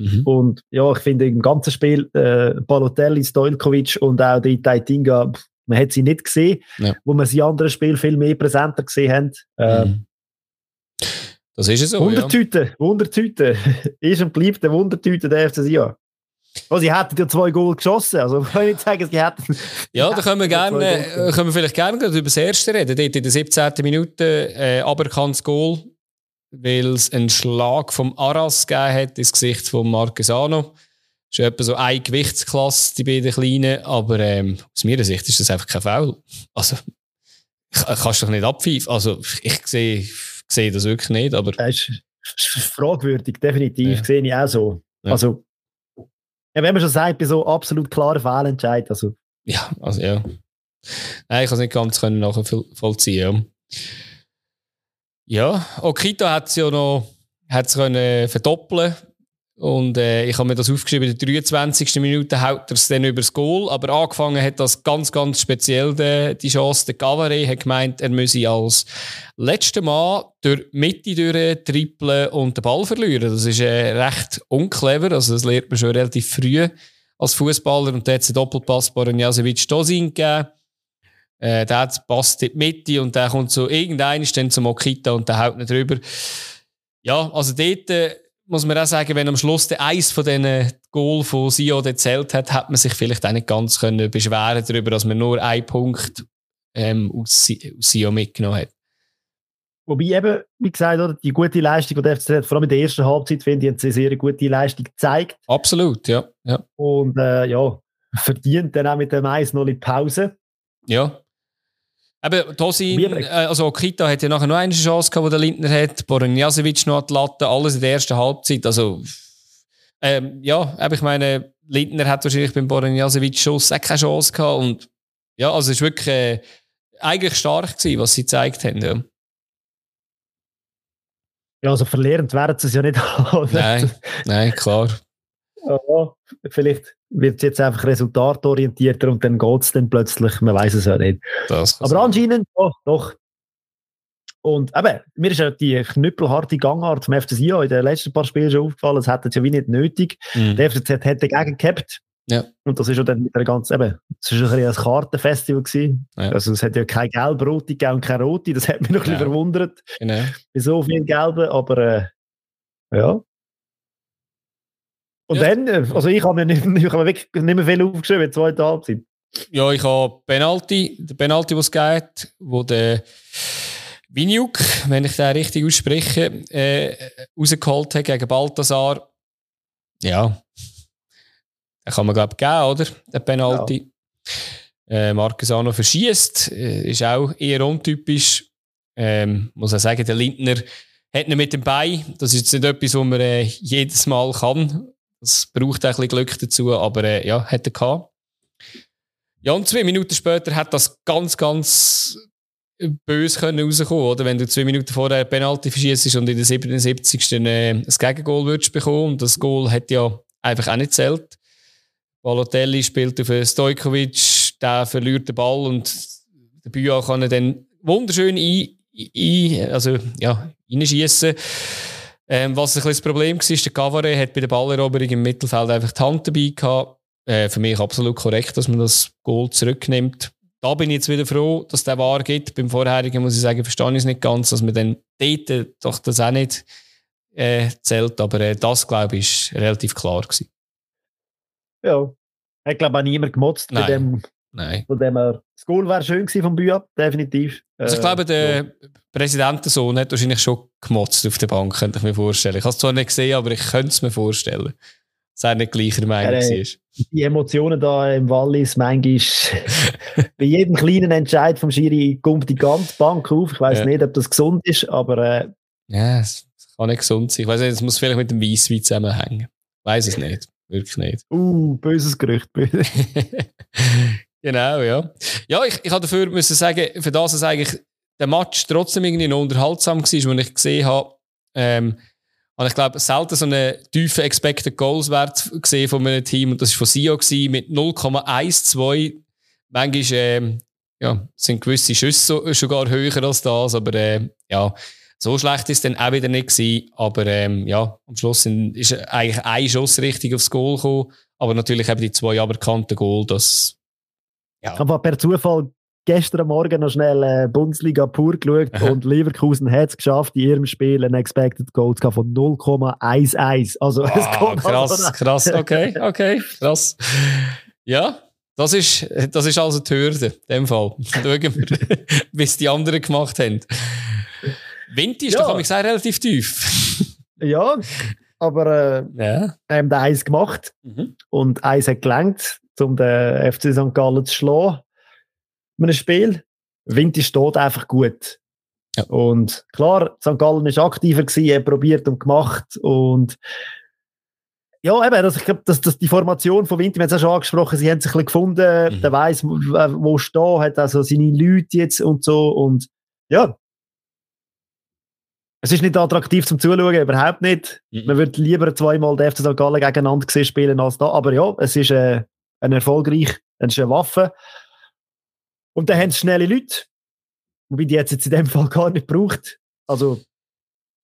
S2: Mhm. Und ja, ich finde im ganzen Spiel äh, Balotelli, Stojkovic und auch die Taitinga, man hat sie nicht gesehen, ja. wo man sie in anderen Spielen viel mehr präsenter gesehen haben. Äh, mhm.
S1: Das ist es so.
S2: Wundertüte, ja. Wundertüte. [laughs] ist und bleibt eine Wundertüte der FC Sion. Oh, sie hätten ja zwei Goal geschossen. Also [laughs] kann ich nicht sagen, sie hätten.
S1: Ja, da können wir, [laughs] gerne, äh, können wir vielleicht gerne über das erste reden. Dort in der 17. Minute äh, aberkanntes Goal weil es einen Schlag vom Aras gegeben hat ins Gesicht von Marquesano. Das ist etwa so eine Gewichtsklasse, die beiden Kleinen, aber ähm, aus meiner Sicht ist das einfach kein Foul. Also, kannst du doch nicht abpfeifen. Also, ich sehe, sehe das wirklich nicht, aber...
S2: Das ist fragwürdig, definitiv, ja. sehe ich auch so. Ja. Also, wenn man schon sagt, bei so absolut klaren Fehlentscheid, also...
S1: Ja, also ja. Nein, ich kann es nicht ganz nachvollziehen. Ja. Ja, Okita hat es ja noch hat's können verdoppeln und äh, ich habe mir das aufgeschrieben, in der 23. Minute haut er es dann übers Goal, aber angefangen hat das ganz, ganz speziell die, die Chance. Der Gavare hat gemeint, er müsse als letzter Mann durch die Mitte durch trippeln und den Ball verlieren. Das ist äh, recht unclever, also das lernt man schon relativ früh als Fußballer und da hat es einen Doppelpass Boronjasevic-Dosin gegeben äh, der passt in die Mitte und der kommt so irgendein dann zum Okita und der haut nicht drüber. Ja, also dort äh, muss man auch sagen, wenn am Schluss der eins von diesen Goal von Sio gezählt hat, hat man sich vielleicht auch nicht ganz können beschweren darüber, dass man nur einen Punkt ähm, aus, aus Sio mitgenommen hat.
S2: Wobei eben, wie gesagt, oder, die gute Leistung, die der FCZ hat, vor allem in der ersten Halbzeit, finde ich, hat sie eine sehr gute Leistung gezeigt.
S1: Absolut, ja. ja.
S2: Und äh, ja, verdient dann auch mit dem Eis noch in Pause.
S1: Ja. Eben, Tosin, äh, also Kita hat ja nachher noch eine Chance gehabt, die der Lindner hat. Boronjasevic noch an die Latte, alles in der ersten Halbzeit. Also, ähm, ja, eben, ich meine, Lindner hat wahrscheinlich beim Boronjasevic Schuss auch keine Chance gehabt. Und ja, also es war wirklich äh, eigentlich stark gewesen, was sie gezeigt haben. Ja.
S2: Ja, also verlierend werden sie es ja nicht [laughs]
S1: Nein, nein, klar.
S2: Ja, vielleicht wird es jetzt einfach resultatorientierter und dann geht es dann plötzlich, man weiß es ja nicht. Aber anscheinend, doch, doch. Und eben, mir ist ja die knüppelharte Gangart vom FC Sion in den letzten paar Spielen schon aufgefallen, es hätte es ja wie nicht nötig. Mhm. Der FCZ hätte dagegen gehabt. Ja. Und das ist ja dann mit der ganzen, eben, es war ein, ein Kartenfestival gewesen. Ja. Also es hat ja keine gelb-rote gegeben und keine rote, das hat mich noch ein bisschen verwundert. Genau. Bei so vielen gelben, aber äh, ja. Und ja. dann, äh, also ich habe mir nicht, [laughs] ich habe mir wirklich nicht mehr viel aufgeschrieben in der zweiten Halbzeit.
S1: Ja, ich habe Penalty, der Penalty, was es geht, wo der Vinjuk, wenn ich den richtig ausspreche, äh, rausgeholt hat gegen Balthasar. Ja, den kann man glaube ich geben, oder? Der Penalty. Ja. Äh, Marcus auch noch verschießt, äh, ist auch eher untypisch. Ähm, muss ich sagen, der Lindner hat ihn mit dem Bein. Das ist jetzt nicht etwas, was man äh, jedes Mal kann. Das braucht auch ein bisschen Glück dazu, aber äh, ja, hat er gehabt. Ja, und zwei Minuten später hat das ganz, ganz böse können rauskommen, oder? Wenn du zwei Minuten vorher eine Penalty verschießt und in der 77. Äh, ein Gegengol würdest bekommen. Und das Goal hat ja einfach auch nicht zählt. Balotelli spielt auf Stojkovic, der verliert den Ball und der Büa kann er dann wunderschön ein, ein, also, ja, reinschießen. Ähm, was ein bisschen das Problem war, der Cavare hat bei der Balleroberung im Mittelfeld einfach die Hand dabei gehabt. Äh, für mich absolut korrekt, dass man das Goal zurücknimmt. Da bin ich jetzt wieder froh, dass der wahr geht. Beim vorherigen muss ich sagen, verstehe ich es nicht ganz, dass man dann dort doch das auch nicht äh, zählt. Aber äh, das, glaube ich, ist relativ klar gewesen.
S2: Ja. Hat, glaube ich, auch niemand gemotzt
S1: Nein.
S2: bei dem,
S1: Nein.
S2: von dem her. Das Goal wäre schön gewesen vom Büab, definitiv.
S1: Also ich
S2: Äh,
S1: glaube, der
S2: ja.
S1: Präsidentensohn hat wahrscheinlich schon gemotzt auf der Bank, könnte ich mir vorstellen. Ich habe es zwar nicht gesehen, aber ich könnte es mir vorstellen. Dass er nicht gleicher Meinung
S2: Ja, äh,
S1: war.
S2: die Emotionen da im Wallis, manchmal [laughs] bei jedem kleinen Entscheid vom Schiri kommt die ganze Bank auf. Ich weiß
S1: Ja.
S2: nicht, ob das gesund ist, aber äh,
S1: Ja, es es kann nicht gesund sein. Ich weiß nicht, es muss vielleicht mit dem Weisswein zusammenhängen. Ich weiß es nicht. Wirklich nicht.
S2: uh, böses Gerücht. böse. [laughs]
S1: genau, ja. Ja, ich, ich habe dafür müssen sagen, für das es eigentlich der Match trotzdem irgendwie noch unterhaltsam war, wo ich gesehen habe, ähm, und ich glaube, selten so einen tiefen Expected Goals Wert gesehen von einem Team und das war von Sio gewesen, mit 0,12. Manchmal ähm, ja, sind gewisse Schüsse so, sogar höher als das, aber äh, ja, so schlecht ist es dann auch wieder nicht gewesen. Aber ähm, ja, am Schluss sind, ist eigentlich ein Schuss richtig aufs Goal gekommen, aber natürlich eben die zwei aberkannten Goal, das
S2: Ich habe per Zufall gestern Morgen noch schnell äh, Bundesliga pur geschaut und Leverkusen hat es geschafft, in ihrem Spiel einen Expected Goal zu haben von 0,11. Also es kommt
S1: krass,
S2: also
S1: krass, okay, okay, krass. Ja, das ist, das ist also die Hürde, in dem Fall. Schauen wir, [laughs] wie es die anderen gemacht haben. Wind ist
S2: Ja.
S1: doch, ich sage, relativ tief. [laughs]
S2: Ja, aber äh,
S1: ja.
S2: haben da eins gemacht
S1: Mhm.
S2: und eins hat gelangt, um den FC St. Gallen zu schlagen. In einem Spiel. Vinti steht einfach gut.
S1: Ja.
S2: Und klar, St. Gallen ist aktiver gewesen, hat probiert und gemacht und ja, eben, das, ich glaube, dass, dass die Formation von Vinti, wir haben es ja schon angesprochen, sie haben sich ein bisschen gefunden,
S1: Mhm.
S2: der weiss, wo, wo stehen, hat also seine Leute jetzt und so und ja. Es ist nicht attraktiv zum Zuschauen, überhaupt nicht.
S1: Mhm.
S2: Man würde lieber zweimal den FC St. Gallen gegeneinander gesehen spielen als da. Aber ja, es ist äh, ein erfolgreich, eine Waffe. Und dann haben sie schnelle Leute. Wobei die jetzt, in dem Fall gar nicht braucht. Also,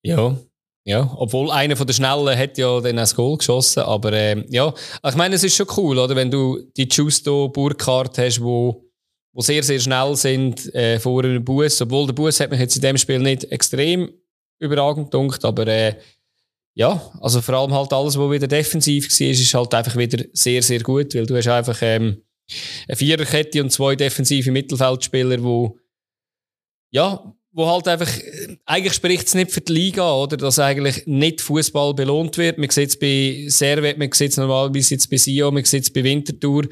S1: Ja, ja. Obwohl einer von den Schnellen hat ja dann das Goal geschossen. Aber ähm, ja, ich meine, es ist schon cool, oder? Wenn du die Justo Burkhardt hast, wo, wo sehr, sehr schnell sind äh, vor einem Bus. Obwohl der Bus hat mich jetzt in dem Spiel nicht extrem überragend gedunkt, aber äh, ja, also vor allem halt alles, was wieder defensiv war, ist halt einfach wieder sehr, sehr gut, weil du hast einfach ähm, eine Viererkette und zwei defensive Mittelfeldspieler, wo ja, wo halt einfach, äh, eigentlich spricht es nicht für die Liga, oder? Dass eigentlich nicht Fußball belohnt wird. Man sieht es bei Servet, man sieht es normalerweise jetzt bei Sio, man sieht es bei Winterthur.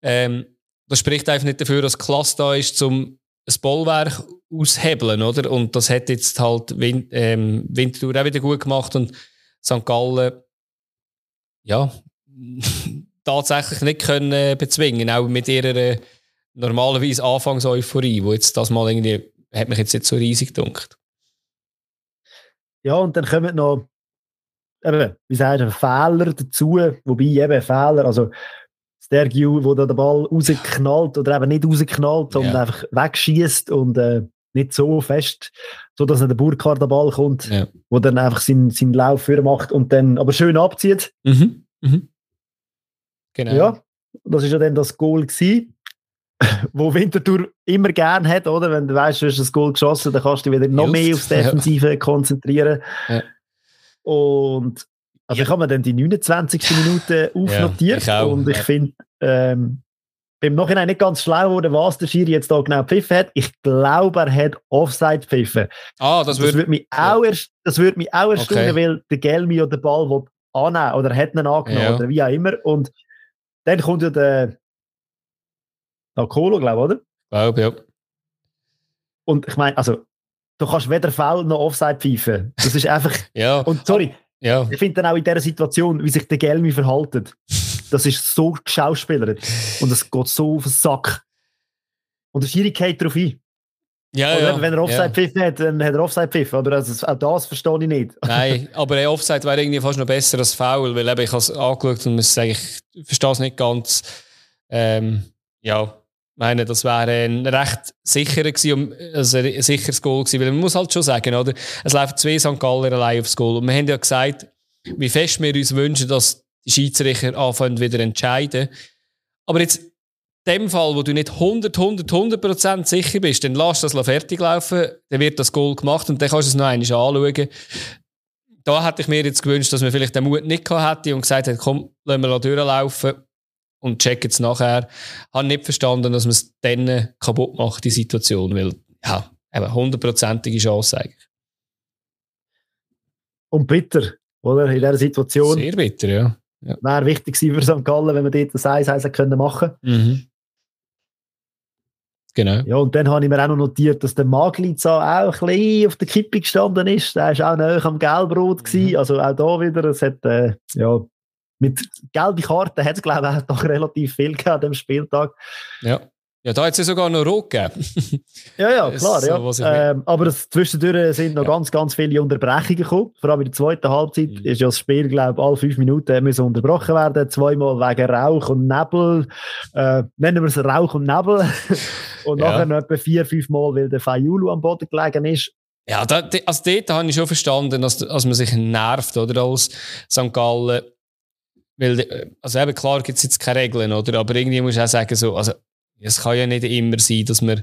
S1: Ähm, das spricht einfach nicht dafür, dass Klasse da ist, zum ein Bollwerk aushebeln, oder? Und das hat jetzt halt Win ähm, Winterthur auch wieder gut gemacht und St. Gallen, ja, [laughs] tatsächlich nicht können äh, bezwingen, auch mit ihrer äh, normalerweise Anfangseuphorie, wo jetzt das mal irgendwie, hat mich jetzt nicht so riesig gedunkt.
S2: ja, und dann kommen noch, eben, wie sagst du, Fehler dazu. Wobei eben Fehler, also Stergiu, wo da der Ball rausknallt oder eben nicht rausknallt, sondern
S1: Ja.
S2: einfach wegschießt und äh, nicht so fest, so dass nicht der Burkhardt der Ball kommt,
S1: Ja.
S2: wo dann einfach seinen, seinen Lauf für macht und dann aber schön abzieht.
S1: Mhm. Mhm. Genau.
S2: Ja, das ist ja dann das Goal gewesen, [laughs] wo Winterthur immer gern hat, oder? Wenn du weißt, du hast das Goal geschossen, dann kannst du dich wieder noch
S1: Hilft,
S2: mehr aufs
S1: ja.
S2: Defensive konzentrieren.
S1: Ja.
S2: Und also
S1: Ja.
S2: ich habe mir dann die 29. Minute aufnotiert
S1: ich
S2: und ich
S1: ja.
S2: finde, ähm, im Nachhinein nicht ganz schlau geworden, was der Schiri jetzt da genau pfiffen hat. Ich glaube, er hat Offside pfiffen.
S1: Ah, das würde.
S2: würde mich auch erst, das würde mich auch erst
S1: Okay.
S2: weil der Gelmi oder den Ball will annehmen oder hat ihn angenommen
S1: Ja.
S2: oder wie auch immer. Und dann kommt ja der Nakolo, glaube ich, oder?
S1: Glaube, ja.
S2: Und ich meine, also, du kannst weder Foul noch Offside pfeifen. Das ist einfach. [laughs]
S1: Ja.
S2: Und sorry,
S1: ja.
S2: ich finde dann auch in dieser Situation, wie sich der Gelmi verhaltet, das ist so geschauspielert. Und es geht so auf den Sack. Und der Schiri geht darauf ein.
S1: Ja,
S2: Oder
S1: ja.
S2: wenn er Offside
S1: ja.
S2: pfiffen hat, dann hat er Offside pfiffen. Oder also, auch das verstehe ich nicht. [laughs]
S1: Nein, aber ein Offside wäre irgendwie fast noch besser als Foul, weil eben ich habe es angeschaut und muss sagen, ich verstehe es nicht ganz. Ähm, ja, ich meine, das wäre ein recht sicherer gewesen, also ein sicheres Goal gewesen, weil man muss halt schon sagen, oder? Es laufen zwei St. Galler allein aufs Goal und wir haben ja gesagt, wie fest wir uns wünschen, dass Schiedsrichter anfangen wieder entscheiden. Aber jetzt in dem Fall, wo du nicht 100, 100, 100 Prozent sicher bist, dann lass das fertig laufen, dann wird das Goal gemacht und dann kannst du es noch einmal anschauen. Da hätte ich mir jetzt gewünscht, dass man vielleicht den Mut nicht gehabt hätte und gesagt hat, komm, lassen wir durchlaufen. und checken es nachher. Habe nicht verstanden, dass man es dann kaputt macht, die Situation, weil, ja, eben hundertprozentige Chance eigentlich.
S2: Und bitter, oder? In dieser Situation.
S1: Sehr bitter, ja. Ja.
S2: Wäre wichtig für St. Gallen, wenn wir dort das 1-1 können machen
S1: mhm. Genau.
S2: Ja, und dann habe ich mir auch noch notiert, dass der Maglitza auch ein bisschen auf der Kippe gestanden ist. Der war auch näher am Gelbrot. Mhm. Also auch da wieder, es hat, äh, ja, mit gelben Karten hat es, glaube ich, auch doch [laughs] relativ viel gehabt an dem Spieltag.
S1: Ja. Ja, da hat es sogar noch rot gegeben. [laughs]
S2: ja, ja, klar. So, ja. Ähm, aber zwischendurch sind noch ja. ganz, ganz viele Unterbrechungen gekommen. Vor allem in der zweiten Halbzeit mhm. ist ja das Spiel, glaube ich, alle fünf Minuten müssen unterbrochen werden. Zweimal wegen Rauch und Nebel. Äh, nennen wir es Rauch und Nebel. [laughs] und ja. nachher noch etwa vier, fünf Mal, weil der Fayulu am Boden gelegen ist.
S1: Ja, da, also dort habe ich schon verstanden, dass, dass man sich nervt, oder, als St. Gallen. Weil, also eben, klar gibt es jetzt keine Regeln, oder? Aber irgendwie muss ich auch sagen, so, also, es kann ja nicht immer sein, dass man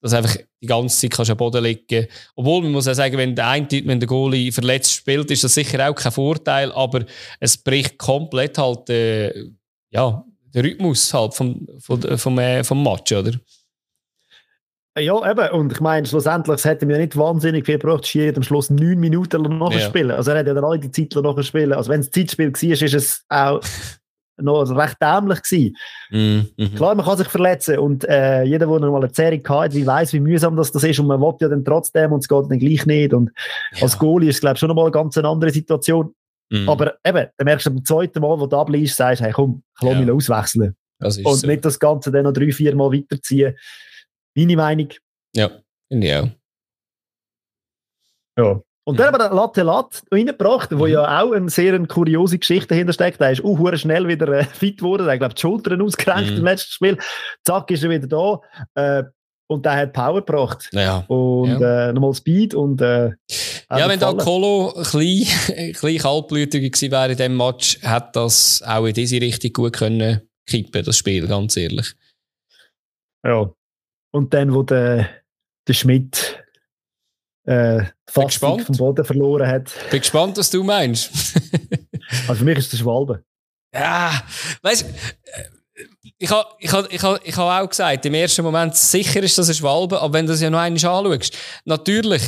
S1: dass einfach die ganze Zeit kannst am Boden liegen Obwohl, man muss auch sagen, wenn der eine wenn der Goalie verletzt spielt, ist das sicher auch kein Vorteil, aber es bricht komplett halt äh, ja, der Rhythmus halt vom, vom, vom, äh, vom Match, oder?
S2: Ja, eben. Und ich meine, schlussendlich, es hätte mir nicht wahnsinnig viel gebraucht, Schier am Schluss neun Minuten noch ja. spielen. Also er hat ja dann alle die Zeit noch spielen. Also wenn es Zeitspiel war, ist es auch [laughs] noch recht dämlich gewesen. Mm -hmm. Klar, man kann sich verletzen und äh, jeder, der mal eine Serie hat, wie weiß, wie mühsam das, das ist und man will ja dann trotzdem und es geht dann gleich nicht und ja. als Goalie ist es glaube ich schon noch mal eine ganz andere Situation. Mm. Aber eben, dann merkst du beim zweiten Mal, wo du abliest, sagst hey komm, ich lass ja. mich auswechseln. und so. nicht das Ganze dann noch drei, vier Mal weiterziehen. Meine Meinung.
S1: Ja, auch.
S2: Ja. Und dann mhm. aber der Latte Latte reingebracht, wo mhm. ja auch eine sehr kuriose Geschichte dahinter steckt. Der ist auch schnell wieder äh, fit geworden. Er hat, glaube die Schultern ausgerenkt mhm. im letzten Spiel. Zack, ist er wieder da. Äh, und der hat Power gebracht.
S1: Ja.
S2: Und
S1: ja.
S2: Äh, nochmal Speed und äh,
S1: Ja, wenn da Colo ein bisschen, klein [laughs] kaltblütiger gewesen wäre in diesem Match, hätte das auch in diese Richtung gut können kippen, das Spiel, ganz ehrlich.
S2: Ja. Und dann, wo der, der Schmidt äh, fast vom Boden verloren hat.
S1: Bin gespannt, was du meinst. [laughs]
S2: also für mich ist das Schwalbe.
S1: Ja, weißt du, ich habe ich ha, ich ha, ich ha auch gesagt, im ersten Moment sicher ist das ein Schwalbe, aber wenn du das ja noch einmal anschaust, natürlich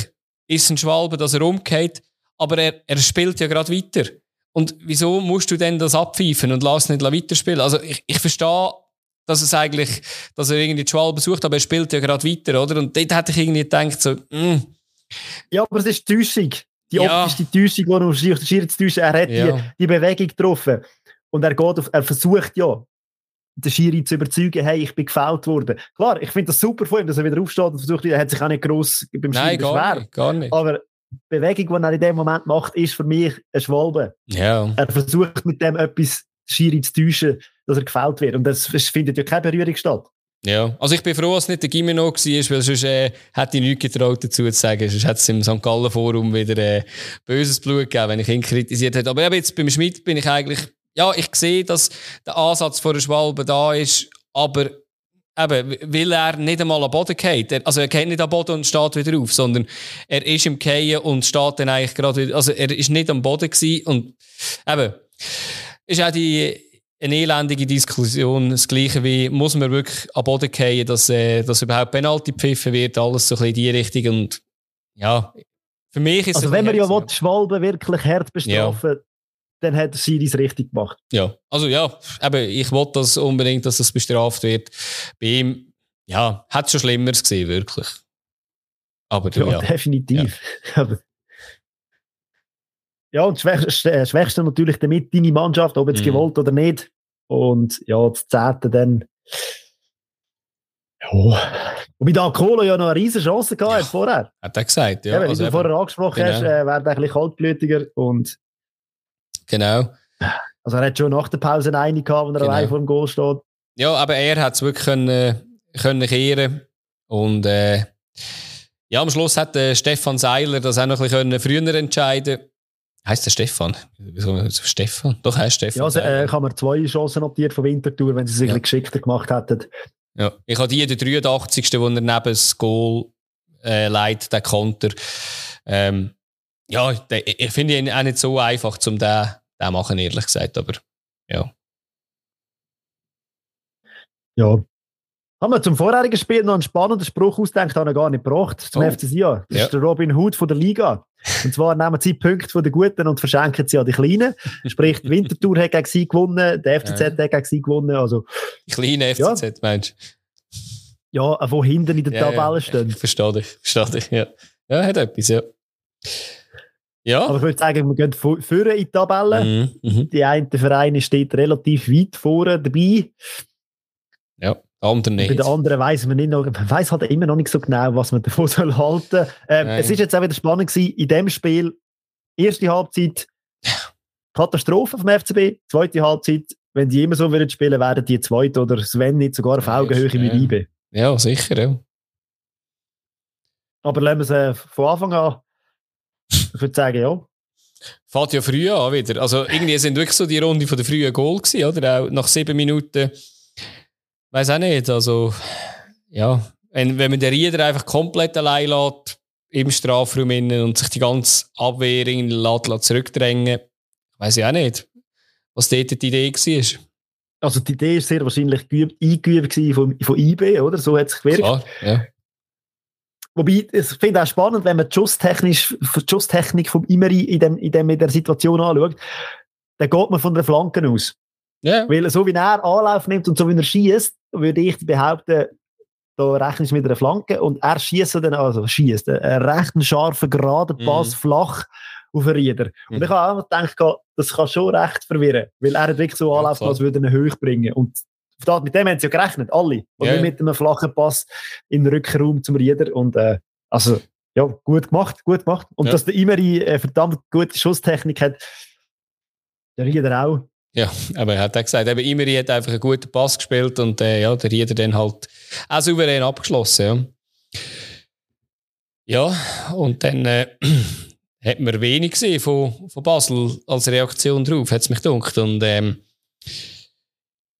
S1: ist es ein Schwalbe, dass er umgeht, aber er, er spielt ja gerade weiter. Und wieso musst du denn das abpfeifen und lass nicht weiterspielen? Also ich, ich verstehe, dass es eigentlich, dass er irgendwie die Schwalbe sucht, aber er spielt ja gerade weiter, oder? Und dort hätte ich irgendwie gedacht, so, mh, mm,
S2: ja, aber es ist Täuschung. Die ja. optische Täuschung, die er der Schiri zu täuschen. Er hat ja. die, die Bewegung getroffen. Und er, geht auf, er versucht ja, den Schiri zu überzeugen, hey, ich bin gefällt worden. Klar, ich finde das super von ihm, dass er wieder aufsteht und versucht, er hat sich auch nicht gross beim Schiri
S1: beschwert. gar nicht.
S2: Aber die Bewegung, die er in dem Moment macht, ist für mich ein Schwalbe.
S1: Ja.
S2: Er versucht mit dem etwas Schiri zu täuschen, dass er gefällt wird. Und das findet ja keine Berührung statt.
S1: Ja, also ich bin froh, dass es nicht der Gimeno war, weil sonst äh, hätte ich nichts getraut dazu zu sagen. Sonst hätte es im St. Gallen Forum wieder äh, böses Blut gegeben, wenn ich ihn kritisiert hätte. Aber jetzt beim Schmidt bin ich eigentlich, ja, ich sehe, dass der Ansatz von der Schwalbe da ist, aber eben, weil er nicht einmal am Boden geht. Also er geht nicht am Boden und steht wieder auf, sondern er ist im Gehen und steht dann eigentlich gerade wieder, also er ist nicht am Boden gewesen und eben, ist auch die eine elendige Diskussion. Das Gleiche wie, muss man wirklich am Boden gehen, dass, äh, dass überhaupt Penalty gepfiffen wird, alles so ein bisschen in die Richtung. Und ja, für mich ist
S2: Also, wenn man ja will, Schwalbe wirklich hart bestrafen, ja. dann hat der Siris richtig gemacht.
S1: Ja, also ja, eben, ich wollte das unbedingt, dass das bestraft wird. Bei ihm, ja, hat es schon Schlimmeres gesehen, wirklich. Aber ja, ja.
S2: definitiv. Ja. [laughs] Ja, und das äh, Schwächste natürlich damit deine Mannschaft, ob jetzt mhm. gewollt oder nicht. Und ja, das Zehnte dann. Ja. Wobei da Kohle ja noch eine riesige Chance gehabt ja. hat vorher.
S1: Hat er gesagt, ja.
S2: wenn also du vorher angesprochen genau. hast, äh, wäre er ein bisschen kaltblütiger und.
S1: Genau.
S2: Also er hat schon nach der Pause eine gehabt, wenn er genau. allein vor dem Goal steht.
S1: Ja, aber er hat es wirklich können, können kehren. Und äh, ja, am Schluss hat äh, Stefan Seiler das auch noch ein bisschen früher entscheiden können. Heißt der Stefan? Stefan? Doch, heißt Stefan.
S2: Ja, also, äh, kann man zwei Chancen notiert von Winterthur, wenn sie sich ja. ein bisschen geschickter gemacht hätten.
S1: Ja, ich habe die, der 83. wo er neben das Goal äh, leitet, den Konter. Ähm, ja, der, ich finde ihn auch nicht so einfach, zum den, den machen, ehrlich gesagt, aber ja.
S2: Ja. Haben wir zum vorherigen Spiel noch einen spannenden Spruch ausgedacht, den er gar nicht gebracht zum oh. FC Sion. Das ja. ist der Robin Hood von der Liga. Und zwar nehmen sie Punkte von den Guten und verschenken sie an die Kleinen. Sprich, die Wintertour hat gegen sie gewonnen, der FCZ ja. hat gegen sie gewonnen. Also,
S1: die kleine FCZ, ja. meinst du?
S2: Ja, wo hinten in der ja, Tabelle stehen.
S1: Verstehe dich, verstehe dich, ja. Ja, hat etwas, ja. Ja.
S2: Aber ich würde sagen, wir gehen vorne in die Tabelle. Mhm, mhm. Die eine Verein steht relativ weit vorne dabei.
S1: Ja. Andere nicht.
S2: Bei den anderen weiss man nicht noch, man weiss halt immer noch nicht so genau, was man [laughs] davon soll halten. Ähm, es ist jetzt auch wieder spannend gewesen, in dem Spiel, erste Halbzeit, Katastrophe vom FCB, zweite Halbzeit, wenn die immer so würden spielen, werden die zweite oder Sven nicht sogar auf Augenhöhe ja, mit IB.
S1: Ja, sicher, ja.
S2: Aber lassen wir es äh, von Anfang an, ich würde sagen, ja.
S1: Fährt ja früh an wieder. Also irgendwie sind wirklich so die Runde von der frühen Goal gewesen, oder? Auch nach sieben Minuten Weiß auch nicht. Also, ja, wenn, wenn man den Rieder einfach komplett allein lässt, im Strafraum innen und sich die ganze Abwehr in lässt, zurückdrängen, weiß ich auch nicht, was dort die Idee war.
S2: Also die Idee war sehr wahrscheinlich eingeübt von, von IB, oder? So hat es gewirkt. Klar, ja. Wobei, ich finde auch spannend, wenn man die Schusstechnik vom Imeri in, dem, in, dem, in der Situation anschaut, dann geht man von den Flanken aus. Yeah. Weil so wie er Anlauf nimmt und so wie er schießt, würde ich behaupten, da rechnest du mit einer Flanke und er schießt dann, also schießt, einen recht scharfen, geraden mhm. Pass mm. flach auf Rieder. Und ich habe auch gedacht, das kann schon recht verwirren, weil er wirklich so anläuft, als würde er ihn hoch bringen. Und mit dem haben sie ja gerechnet, alle. Und yeah. mit einem flachen Pass in den Rückraum zum Rieder. Und äh, also, ja, gut gemacht, gut gemacht. Und ja. dass der Imeri eine verdammt gute Schusstechnik hat, der Rieder auch.
S1: Ja, aber er hat auch gesagt, eben Imeri hat einfach einen guten Pass gespielt und äh, ja, der Rieder dann halt auch souverän abgeschlossen. Ja, ja und dann äh, [clears throat] hat man wenig gesehen von, von Basel als Reaktion drauf, hat es mich gedacht. Und ähm,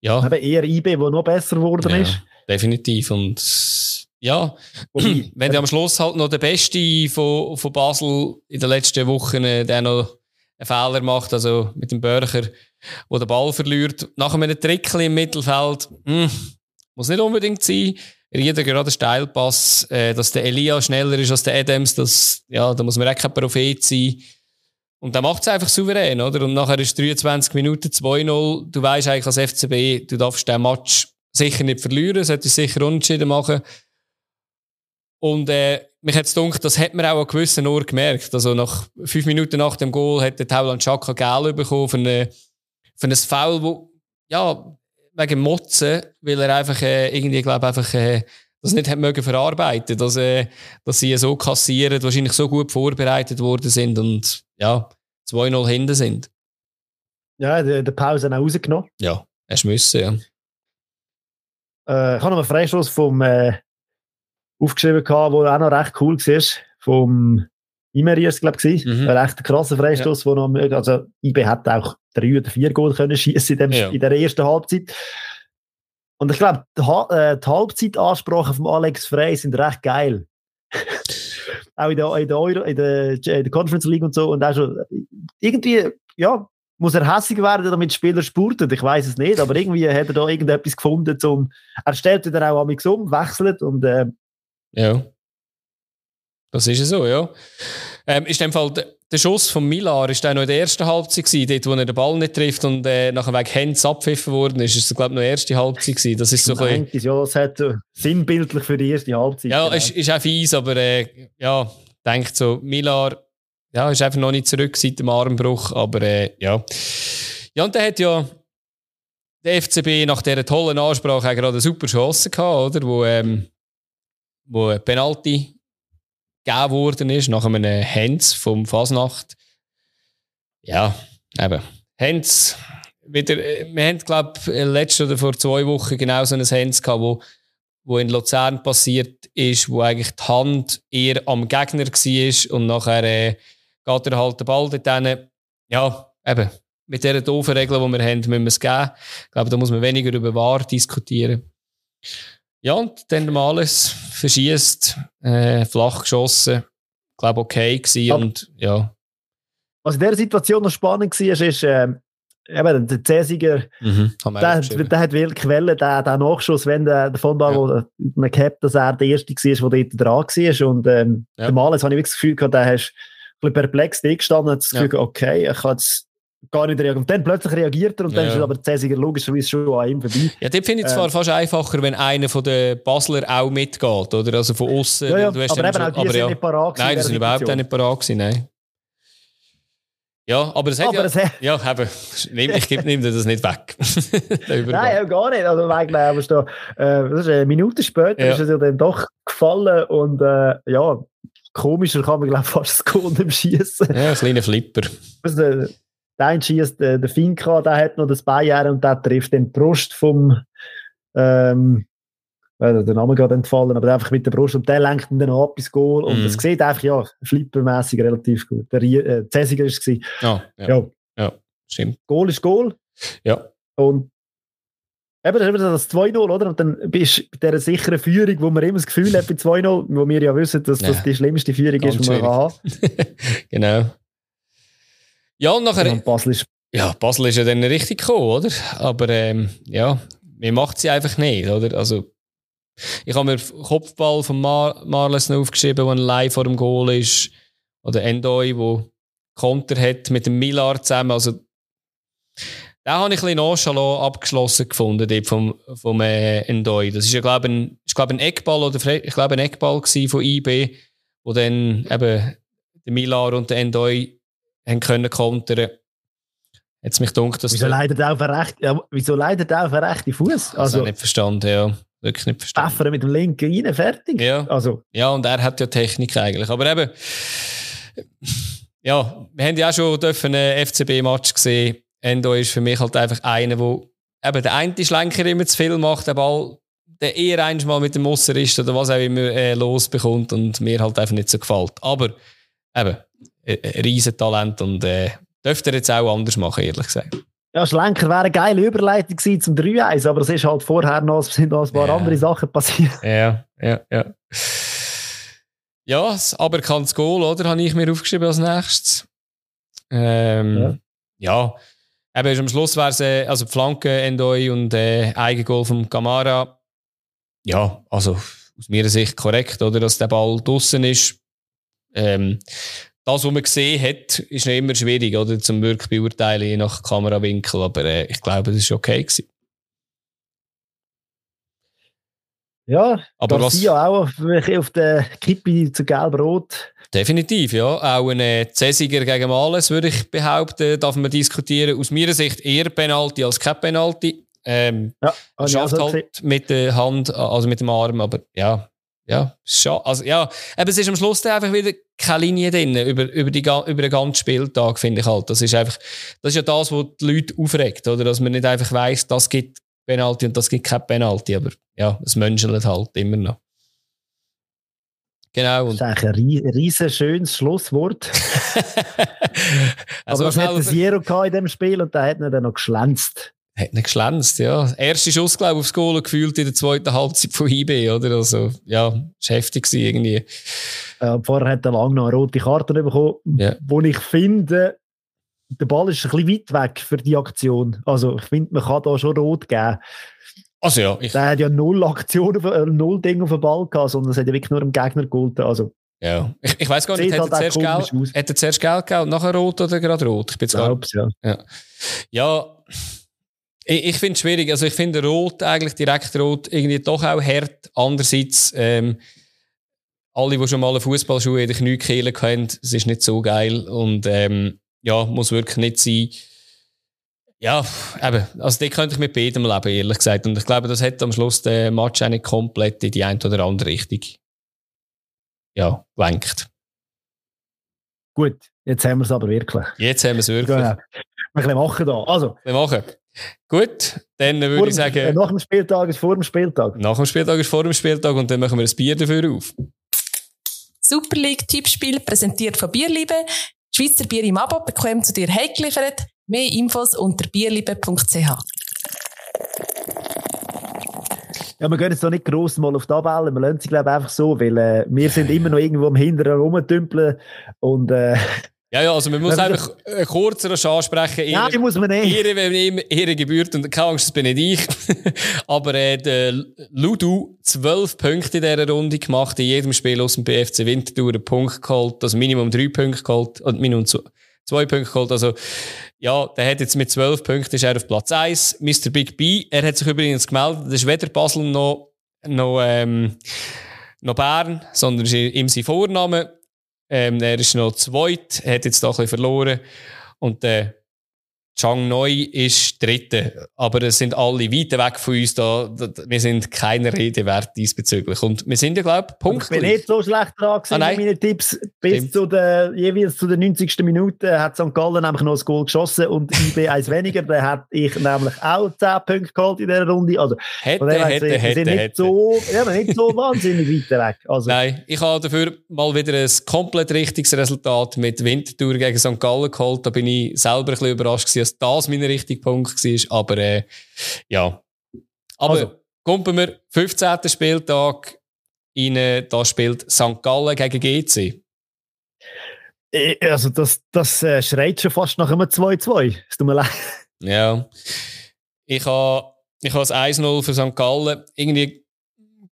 S1: ja.
S2: Aber eher IB, wo noch besser geworden ja, ist.
S1: Definitiv. Und ja, [clears throat] wenn der am Schluss halt noch der Beste von, von Basel in den letzten Wochen äh, der noch einen Fehler macht, also mit dem Börcher, der Ball verliert. Nach einem Trickli im Mittelfeld, mh, hm, muss nicht unbedingt sein. Jeder gerade Steilpass, äh, dass der Elia schneller ist als der Adams, das, ja, da muss man auch kein Prophet sein. Und dann macht es einfach souverän, oder? Und nachher ist 23 Minuten 2-0. Du weißt eigentlich als FCB, du darfst den Match sicher nicht verlieren, solltest sicher unentschieden machen. Und äh, mich hat es gedacht, das hat man auch an gewissen Ort gemerkt. Also nach fünf Minuten nach dem Goal hat der Tauland Chaka Gel bekommen für, eine, für ein Foul, wo, ja, wegen Motzen, weil er einfach äh, irgendwie, glaube einfach äh, das nicht hat mögen verarbeiten, dass, äh, dass sie so kassieren, wahrscheinlich so gut vorbereitet worden sind und ja, 2-0 hinten sind.
S2: Ja, der, der Pause auch rausgenommen.
S1: Ja, er müssen, ja.
S2: Äh, ich habe noch einen Freistoß vom äh, aufgeschrieben, gehabt, wo auch noch recht cool war. Vom Imeriers, glaube ich, mhm. ein recht krasser Freistoß, ja. wo noch, also IB hat auch drei oder vier Goal können schießen in, ja. in der ersten Halbzeit. Und ich glaube, die, äh, die Halbzeitansprachen von Alex Frey sind recht geil. [laughs] auch in der, in der Euro, in der, in der Conference League und so. Und auch schon irgendwie, ja, muss er hässig werden, damit Spieler spurten? Ich weiß es nicht, aber irgendwie hat er da irgendetwas gefunden, zum, er stellt dann auch am um, wechselt und äh,
S1: ja. Das ist so, ja. Ähm, ist in dem Fall der Schuss von Milar ist noch in der ersten Halbzeit gewesen, dort, wo er den Ball nicht trifft und äh, nachher wegen Hands abpfiffen worden ist, ist es, glaube ich, noch die erste Halbzeit gewesen. Das ist so ein
S2: bisschen... Ja, das hat äh, sinnbildlich für die erste Halbzeit.
S1: Ja, genau. ist, ist auch fies, aber äh, ja, denkt so, Milar ja, ist einfach noch nicht zurück seit dem Armbruch, aber äh, ja. Ja, und der hat ja der FCB nach dieser tollen Ansprache gerade eine super Chance gehabt, oder? Wo, ähm, wo Penalty gegeben worden ist, nach einem Hens vom Fasnacht. Ja, eben. Hens, wieder, wir haben, glaube ich, letzte oder vor zwei Wochen genau so ein Hens gehabt, wo, wo in Luzern passiert ist, wo eigentlich die Hand eher am Gegner war und nachher äh, geht er halt den Ball dort Ja, eben. Mit dieser doofen Regel, die wir haben, müssen wir es geben. Ich glaube, da muss man weniger über Wahr diskutieren. Ja, und dann mal alles verschießt, äh, flach geschossen. Ich glaube, okay gewesen. Und, ja.
S2: Was in dieser Situation noch spannend war, ist, äh, eben, der Cäsiger, mhm, der, der, hat wirklich Quellen, der, der Nachschuss, wenn der, davon war, ja. wo man gehabt, dass er der Erste war, der dort dran war. Und ähm, ja. der Males habe ich wirklich das Gefühl gehabt, der hast ein bisschen perplex gestanden und hat das Gefühl, ja. okay, ich kann jetzt gar nicht reagieren. Und dann plötzlich reagiert er und dann ist aber Cäsiger logischerweise schon an ihm vorbei.
S1: Ja, den finde ich zwar ähm, fast einfacher, wenn einer von den Basler auch mitgeht, oder? Also von außen.
S2: Ja, ja, aber eben schon, auch die aber sind ja. nicht parat
S1: Nein, die sind überhaupt nicht parat gewesen, nein. Ja, aber es hat aber ja... ja, eben, ich nehme dir das nicht weg. [laughs]
S2: Nein, gar nicht. Also eigentlich, aber da, äh, das ist eine Minute später ja. ist es ja dann doch gefallen und äh, ja, komischer kann man glaube ich fast das Goal nicht schießen.
S1: Ja, ein kleiner Flipper.
S2: Also, der, eine schießt, der, der Finca, der hat noch das Bein und der trifft den Brust vom ähm, der Name gerade entfallen, aber einfach mit der Brust und der lenkt ihn dann ab ins Goal und es mm. sieht einfach, ja, flippermäßig relativ gut. Der äh, Cäsiger war es.
S1: Oh, ja. ja. ja, stimmt.
S2: Goal ist Goal.
S1: Ja.
S2: Und eben, das ist das 2-0, oder? Und dann bist du bei dieser sicheren Führung, wo man immer das Gefühl hat bei 2-0, wo wir ja wissen, dass ja. das die schlimmste Führung Ganz ist, die man haben [laughs]
S1: Genau. Ja, und nachher...
S2: Und Basel ist
S1: ja, Basel ist ja dann richtig gekommen, oder? Aber ähm, ja, mir macht sie einfach nicht, oder? Also ich habe mir Kopfball von Mar Marlesen aufgeschrieben, der live vor dem Goal ist. Oder Endoi, der Konter hat mit dem Millar zusammen. Also, den habe ich ein bisschen nonchalant abgeschlossen gefunden, dort vom, vom äh, Endoi. Das ist ja, glaube ich, ein, glaub, ein Eckball oder ich glaube ein Eckball von IB, wo dann eben der Millar und der Endoi haben können kontern. Jetzt mich dunkt, dass
S2: wieso leidet er auf einen rechten, ja, wieso leidet er auf einen rechten Fuß?
S1: Also, nicht verstanden, ja. Wirklich nicht verstanden.
S2: Pfeffern mit dem linken rein, fertig.
S1: Ja.
S2: Also.
S1: ja, und er hat ja Technik eigentlich. Aber eben, ja, wir haben ja auch schon einen FCB-Match gesehen. Endo ist für mich halt einfach einer, wo eben der eine Schlenker immer zu viel macht, der Ball der eher einmal mit dem Musser ist oder was auch immer äh, losbekommt und mir halt einfach nicht so gefällt. Aber eben, Riesentalent und äh, dürfte er jetzt auch anders machen, ehrlich gesagt.
S2: Ja, Schlenker wäre eine geile Überleitung gewesen zum 3-1, aber es ist halt vorher noch, sind noch ein paar ja. andere Sachen passiert. [laughs]
S1: Ja, ja, ja. Ja, das aberkanntes Goal, oder? Habe ich mir aufgeschrieben als nächstes. Ähm, ja. ja. Eben, am Schluss wäre es, äh, also Flanke, Endoi und äh, Eigengoal vom Kamara. Ja, also aus meiner Sicht korrekt, oder? Dass der Ball draußen ist. Ähm, das, was man gesehen hat, ist noch immer schwierig, oder? Zum wirklich beurteilen, je nach Kamerawinkel. Aber äh, ich glaube, das war okay. Gewesen.
S2: Ja, aber was ja auch auf der Kippe zu gelb-rot.
S1: Definitiv, ja. Auch ein äh, Cäsiger gegen Males, würde ich behaupten, darf man diskutieren. Aus meiner Sicht eher Penalty als kein Penalty. Ähm, ja, schafft halt gesehen. mit der Hand, also mit dem Arm, aber ja, ja, schon. Also, ja, aber es ist am Schluss einfach wieder keine Linie drin über, über, die, über den ganzen Spieltag, finde ich halt. Das ist einfach, das ist ja das, was die Leute aufregt, oder? Dass man nicht einfach weiss, das gibt Penalty und das gibt kein Penalty, aber ja, es menschelt halt immer noch. Genau.
S2: Das ist eigentlich ein riesen schönes Schlusswort. [laughs] also aber es hat ein Zero in diesem Spiel und da hat er dann noch geschlänzt.
S1: Hat nicht geschlänzt, ja. Erster Schuss, glaube ich, aufs Goal gefühlt in der zweiten Halbzeit von IB, oder? Also, ja, ist heftig irgendwie.
S2: Äh, vorher hat er lange noch eine rote Karte bekommen, ja. wo ich finde, der Ball ist ein bisschen weit weg für die Aktion. Also, ich finde, man kann da schon rot geben.
S1: Also ja.
S2: Ich... Der hat ja null Aktionen, äh, null Dinge auf den Ball gehabt, sondern es hat ja wirklich nur im Gegner gehalten. Also,
S1: ja, ich, ich weiß gar nicht, hat er, halt zuerst gelb, hat er zuerst gelb gegeben und nachher rot oder gerade rot? Ich bin
S2: jetzt ja.
S1: ja. Ja, ich, finde es schwierig. Also ich finde Rot eigentlich direkt Rot irgendwie doch auch hart. Andererseits, ähm, alle, die schon mal eine Fußballschuhe in den Kniekehlen haben, es ist nicht so geil und ähm, ja, muss wirklich nicht sein. Ja, eben, also die könnte ich mit beidem leben, ehrlich gesagt. Und ich glaube, das hat am Schluss den Match auch nicht komplett in die eine oder andere Richtung ja, gelenkt.
S2: Gut, jetzt haben wir es aber wirklich.
S1: Jetzt haben wir es wirklich.
S2: Genau. Wir machen da. Also.
S1: Wir machen. Gut, dann würde
S2: vor,
S1: ich sagen.
S2: Äh, nach dem Spieltag ist vor dem Spieltag.
S1: Nach dem Spieltag ist vor dem Spieltag und dann machen wir ein Bier dafür auf.
S3: Super League Tippspiel präsentiert von Bierliebe. Schweizer Bier im Abo bekommt zu dir heimgeliefert. Mehr Infos unter bierliebe.ch.
S2: Ja, wir gehen jetzt noch nicht gross mal auf die Tabelle. Wir lassen sie, glaube ich, einfach so, weil äh, wir sind immer noch irgendwo am Hinteren rumtümpeln und äh,
S1: Ja, ja, also man muss einfach äh, kurzer ansprechen.
S2: Nein, die muss man nicht.
S1: Ihm Ehre gebührt und keine Angst, das bin nicht ich. [laughs] Aber äh, der Ludu zwölf Punkte in dieser Runde gemacht, in jedem Spiel aus dem BFC Winterthur einen Punkt geholt, also Minimum drei Punkte geholt und Minimum zwei Punkte geholt. Also ja, der hat jetzt mit zwölf Punkten ist er auf Platz eins. Mr. Big B, er hat sich übrigens gemeldet, das ist weder Basel noch, noch, ähm, noch Bern, sondern ist ihm sein Vorname. Ähm, er ist noch zweit, hat jetzt da ein bisschen verloren. Und der Chang Noi ist Dritte. Aber es sind alle weit weg von uns da. Wir sind keine Rede wert diesbezüglich. Und wir sind ja, glaube ich, Punkt.
S2: Ich bin nicht so schlecht dran ah, mit meinen Tipps. Bis zu der, jeweils zu der 90. Minute hat St. Gallen nämlich noch ein Goal geschossen und IB eins [laughs] weniger. Da hat ich nämlich auch 10 Punkte geholt in dieser Runde. Also,
S1: hätte, hätte,
S2: wir
S1: hätte,
S2: sind nicht
S1: hätte.
S2: So, ja, nicht so [laughs] wahnsinnig weit weg. Also.
S1: Nein, ich habe dafür mal wieder ein komplett richtiges Resultat mit Winterthur gegen St. Gallen geholt. Da bin ich selber ein bisschen überrascht gewesen, dass das mein richtiger Punkt war. Aber äh, ja. Aber also. kommen wir 15. Spieltag rein, da spielt St. Gallen gegen GC.
S2: Äh, also das, das äh, schreit schon fast nach einem 2-2. Es tut mir leid.
S1: Ja. Ich habe ich ha das 1-0 für St. Gallen. Irgendwie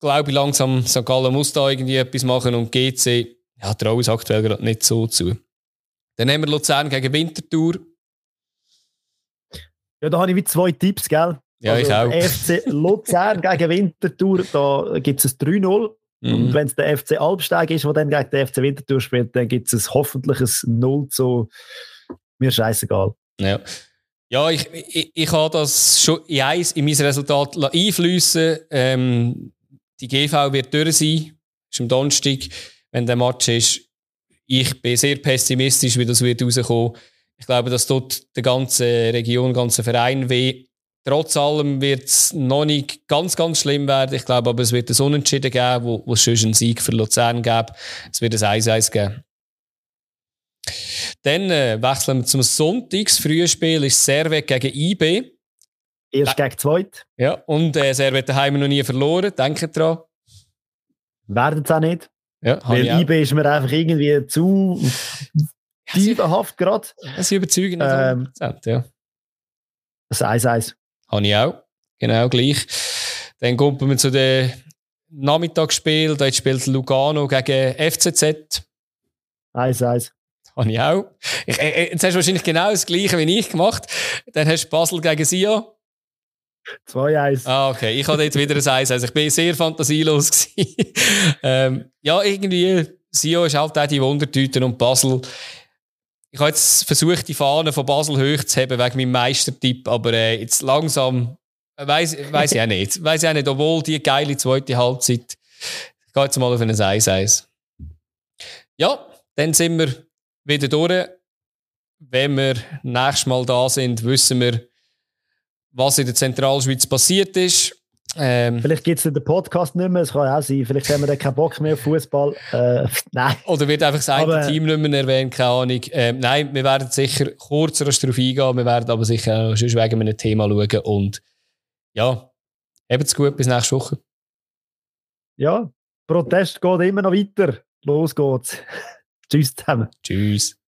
S1: glaube ich langsam, St. Gallen muss da irgendwie etwas machen und GC ja, traue es aktuell gerade nicht so zu. Dann haben wir Luzern gegen Winterthur.
S2: Ja, da habe ich wie zwei Tipps, gell?
S1: Ja, also, ich auch. [laughs]
S2: FC Luzern gegen Winterthur, da gibt es ein 3-0. Mhm. Und wenn es der FC Albsteg ist, der dann gegen den FC Winterthur spielt, dann gibt es hoffentlich ein 0 zu mir scheißegal.
S1: Ja. Ja, ich, ich, ich habe das schon in, eins, in mein Resultat einflüssen. Ähm, die GV wird durch sein. Ist am Donnerstag, wenn der Match ist. Ich bin sehr pessimistisch, wie das wird rauskommen. Ich glaube, das tut der ganzen Region, der ganzen Verein weh. Trotz allem wird es noch nicht ganz, ganz schlimm werden. Ich glaube aber, es wird ein Unentschieden geben, wo, wo es schon einen Sieg für Luzern gäbe. Es wird ein 1-1 geben. Dann äh, wechseln wir zum Sonntagsfrühen Spiel. ist Servet gegen IB.
S2: Erst gegen Zweit.
S1: Ja, und äh, Servet daheim noch nie verloren. Denkt dran.
S2: Werden es auch nicht.
S1: Ja,
S2: Weil IB ist mir einfach irgendwie zu diebenhaft gerade.
S1: Sie überzeugen nicht ähm, ja.
S2: Das 1-1.
S1: Habe ich auch. Genau gleich. Dann kommen wir zu den Nachmittagsspiel. Da spielt Lugano gegen FCZ.
S2: 1-1.
S1: Habe ich auch. Ich, äh, jetzt hast du wahrscheinlich genau das Gleiche wie ich gemacht. Dann hast du Basel gegen Sion.
S2: 2-1.
S1: Ah, okay. Ich hatte jetzt wieder ein 1 Also ich bin sehr fantasielos. [laughs] ähm, ja, irgendwie, Sion ist halt auch die Wundertüte und Basel ich habe jetzt versucht, die Fahne von Basel hochzuheben wegen meinem Meistertipp, aber äh, jetzt langsam weiß weiß ich auch nicht. [laughs] Weiß ich auch nicht, obwohl die geile zweite Halbzeit. Ich gehe jetzt mal auf ein 1-1. Ja, dann sind wir wieder durch. Wenn wir nächstes Mal da sind, wissen wir, was in der Zentralschweiz passiert ist.
S2: Ähm, Vielleicht gibt es den Podcast nicht mehr, es kann auch sein. Vielleicht haben wir dann keinen Bock mehr auf Fußball. Äh, [laughs] nein.
S1: Oder wird einfach sein aber, Team nicht mehr erwähnt, keine Ahnung. Ähm, nein, wir werden sicher kurzer darauf eingehen, wir werden aber sicher auch schon wegen einem Thema schauen. Und ja, habt's gut, bis nächste Woche.
S2: Ja, Protest geht immer noch weiter. Los geht's. [laughs] Tschüss zusammen.
S1: Tschüss.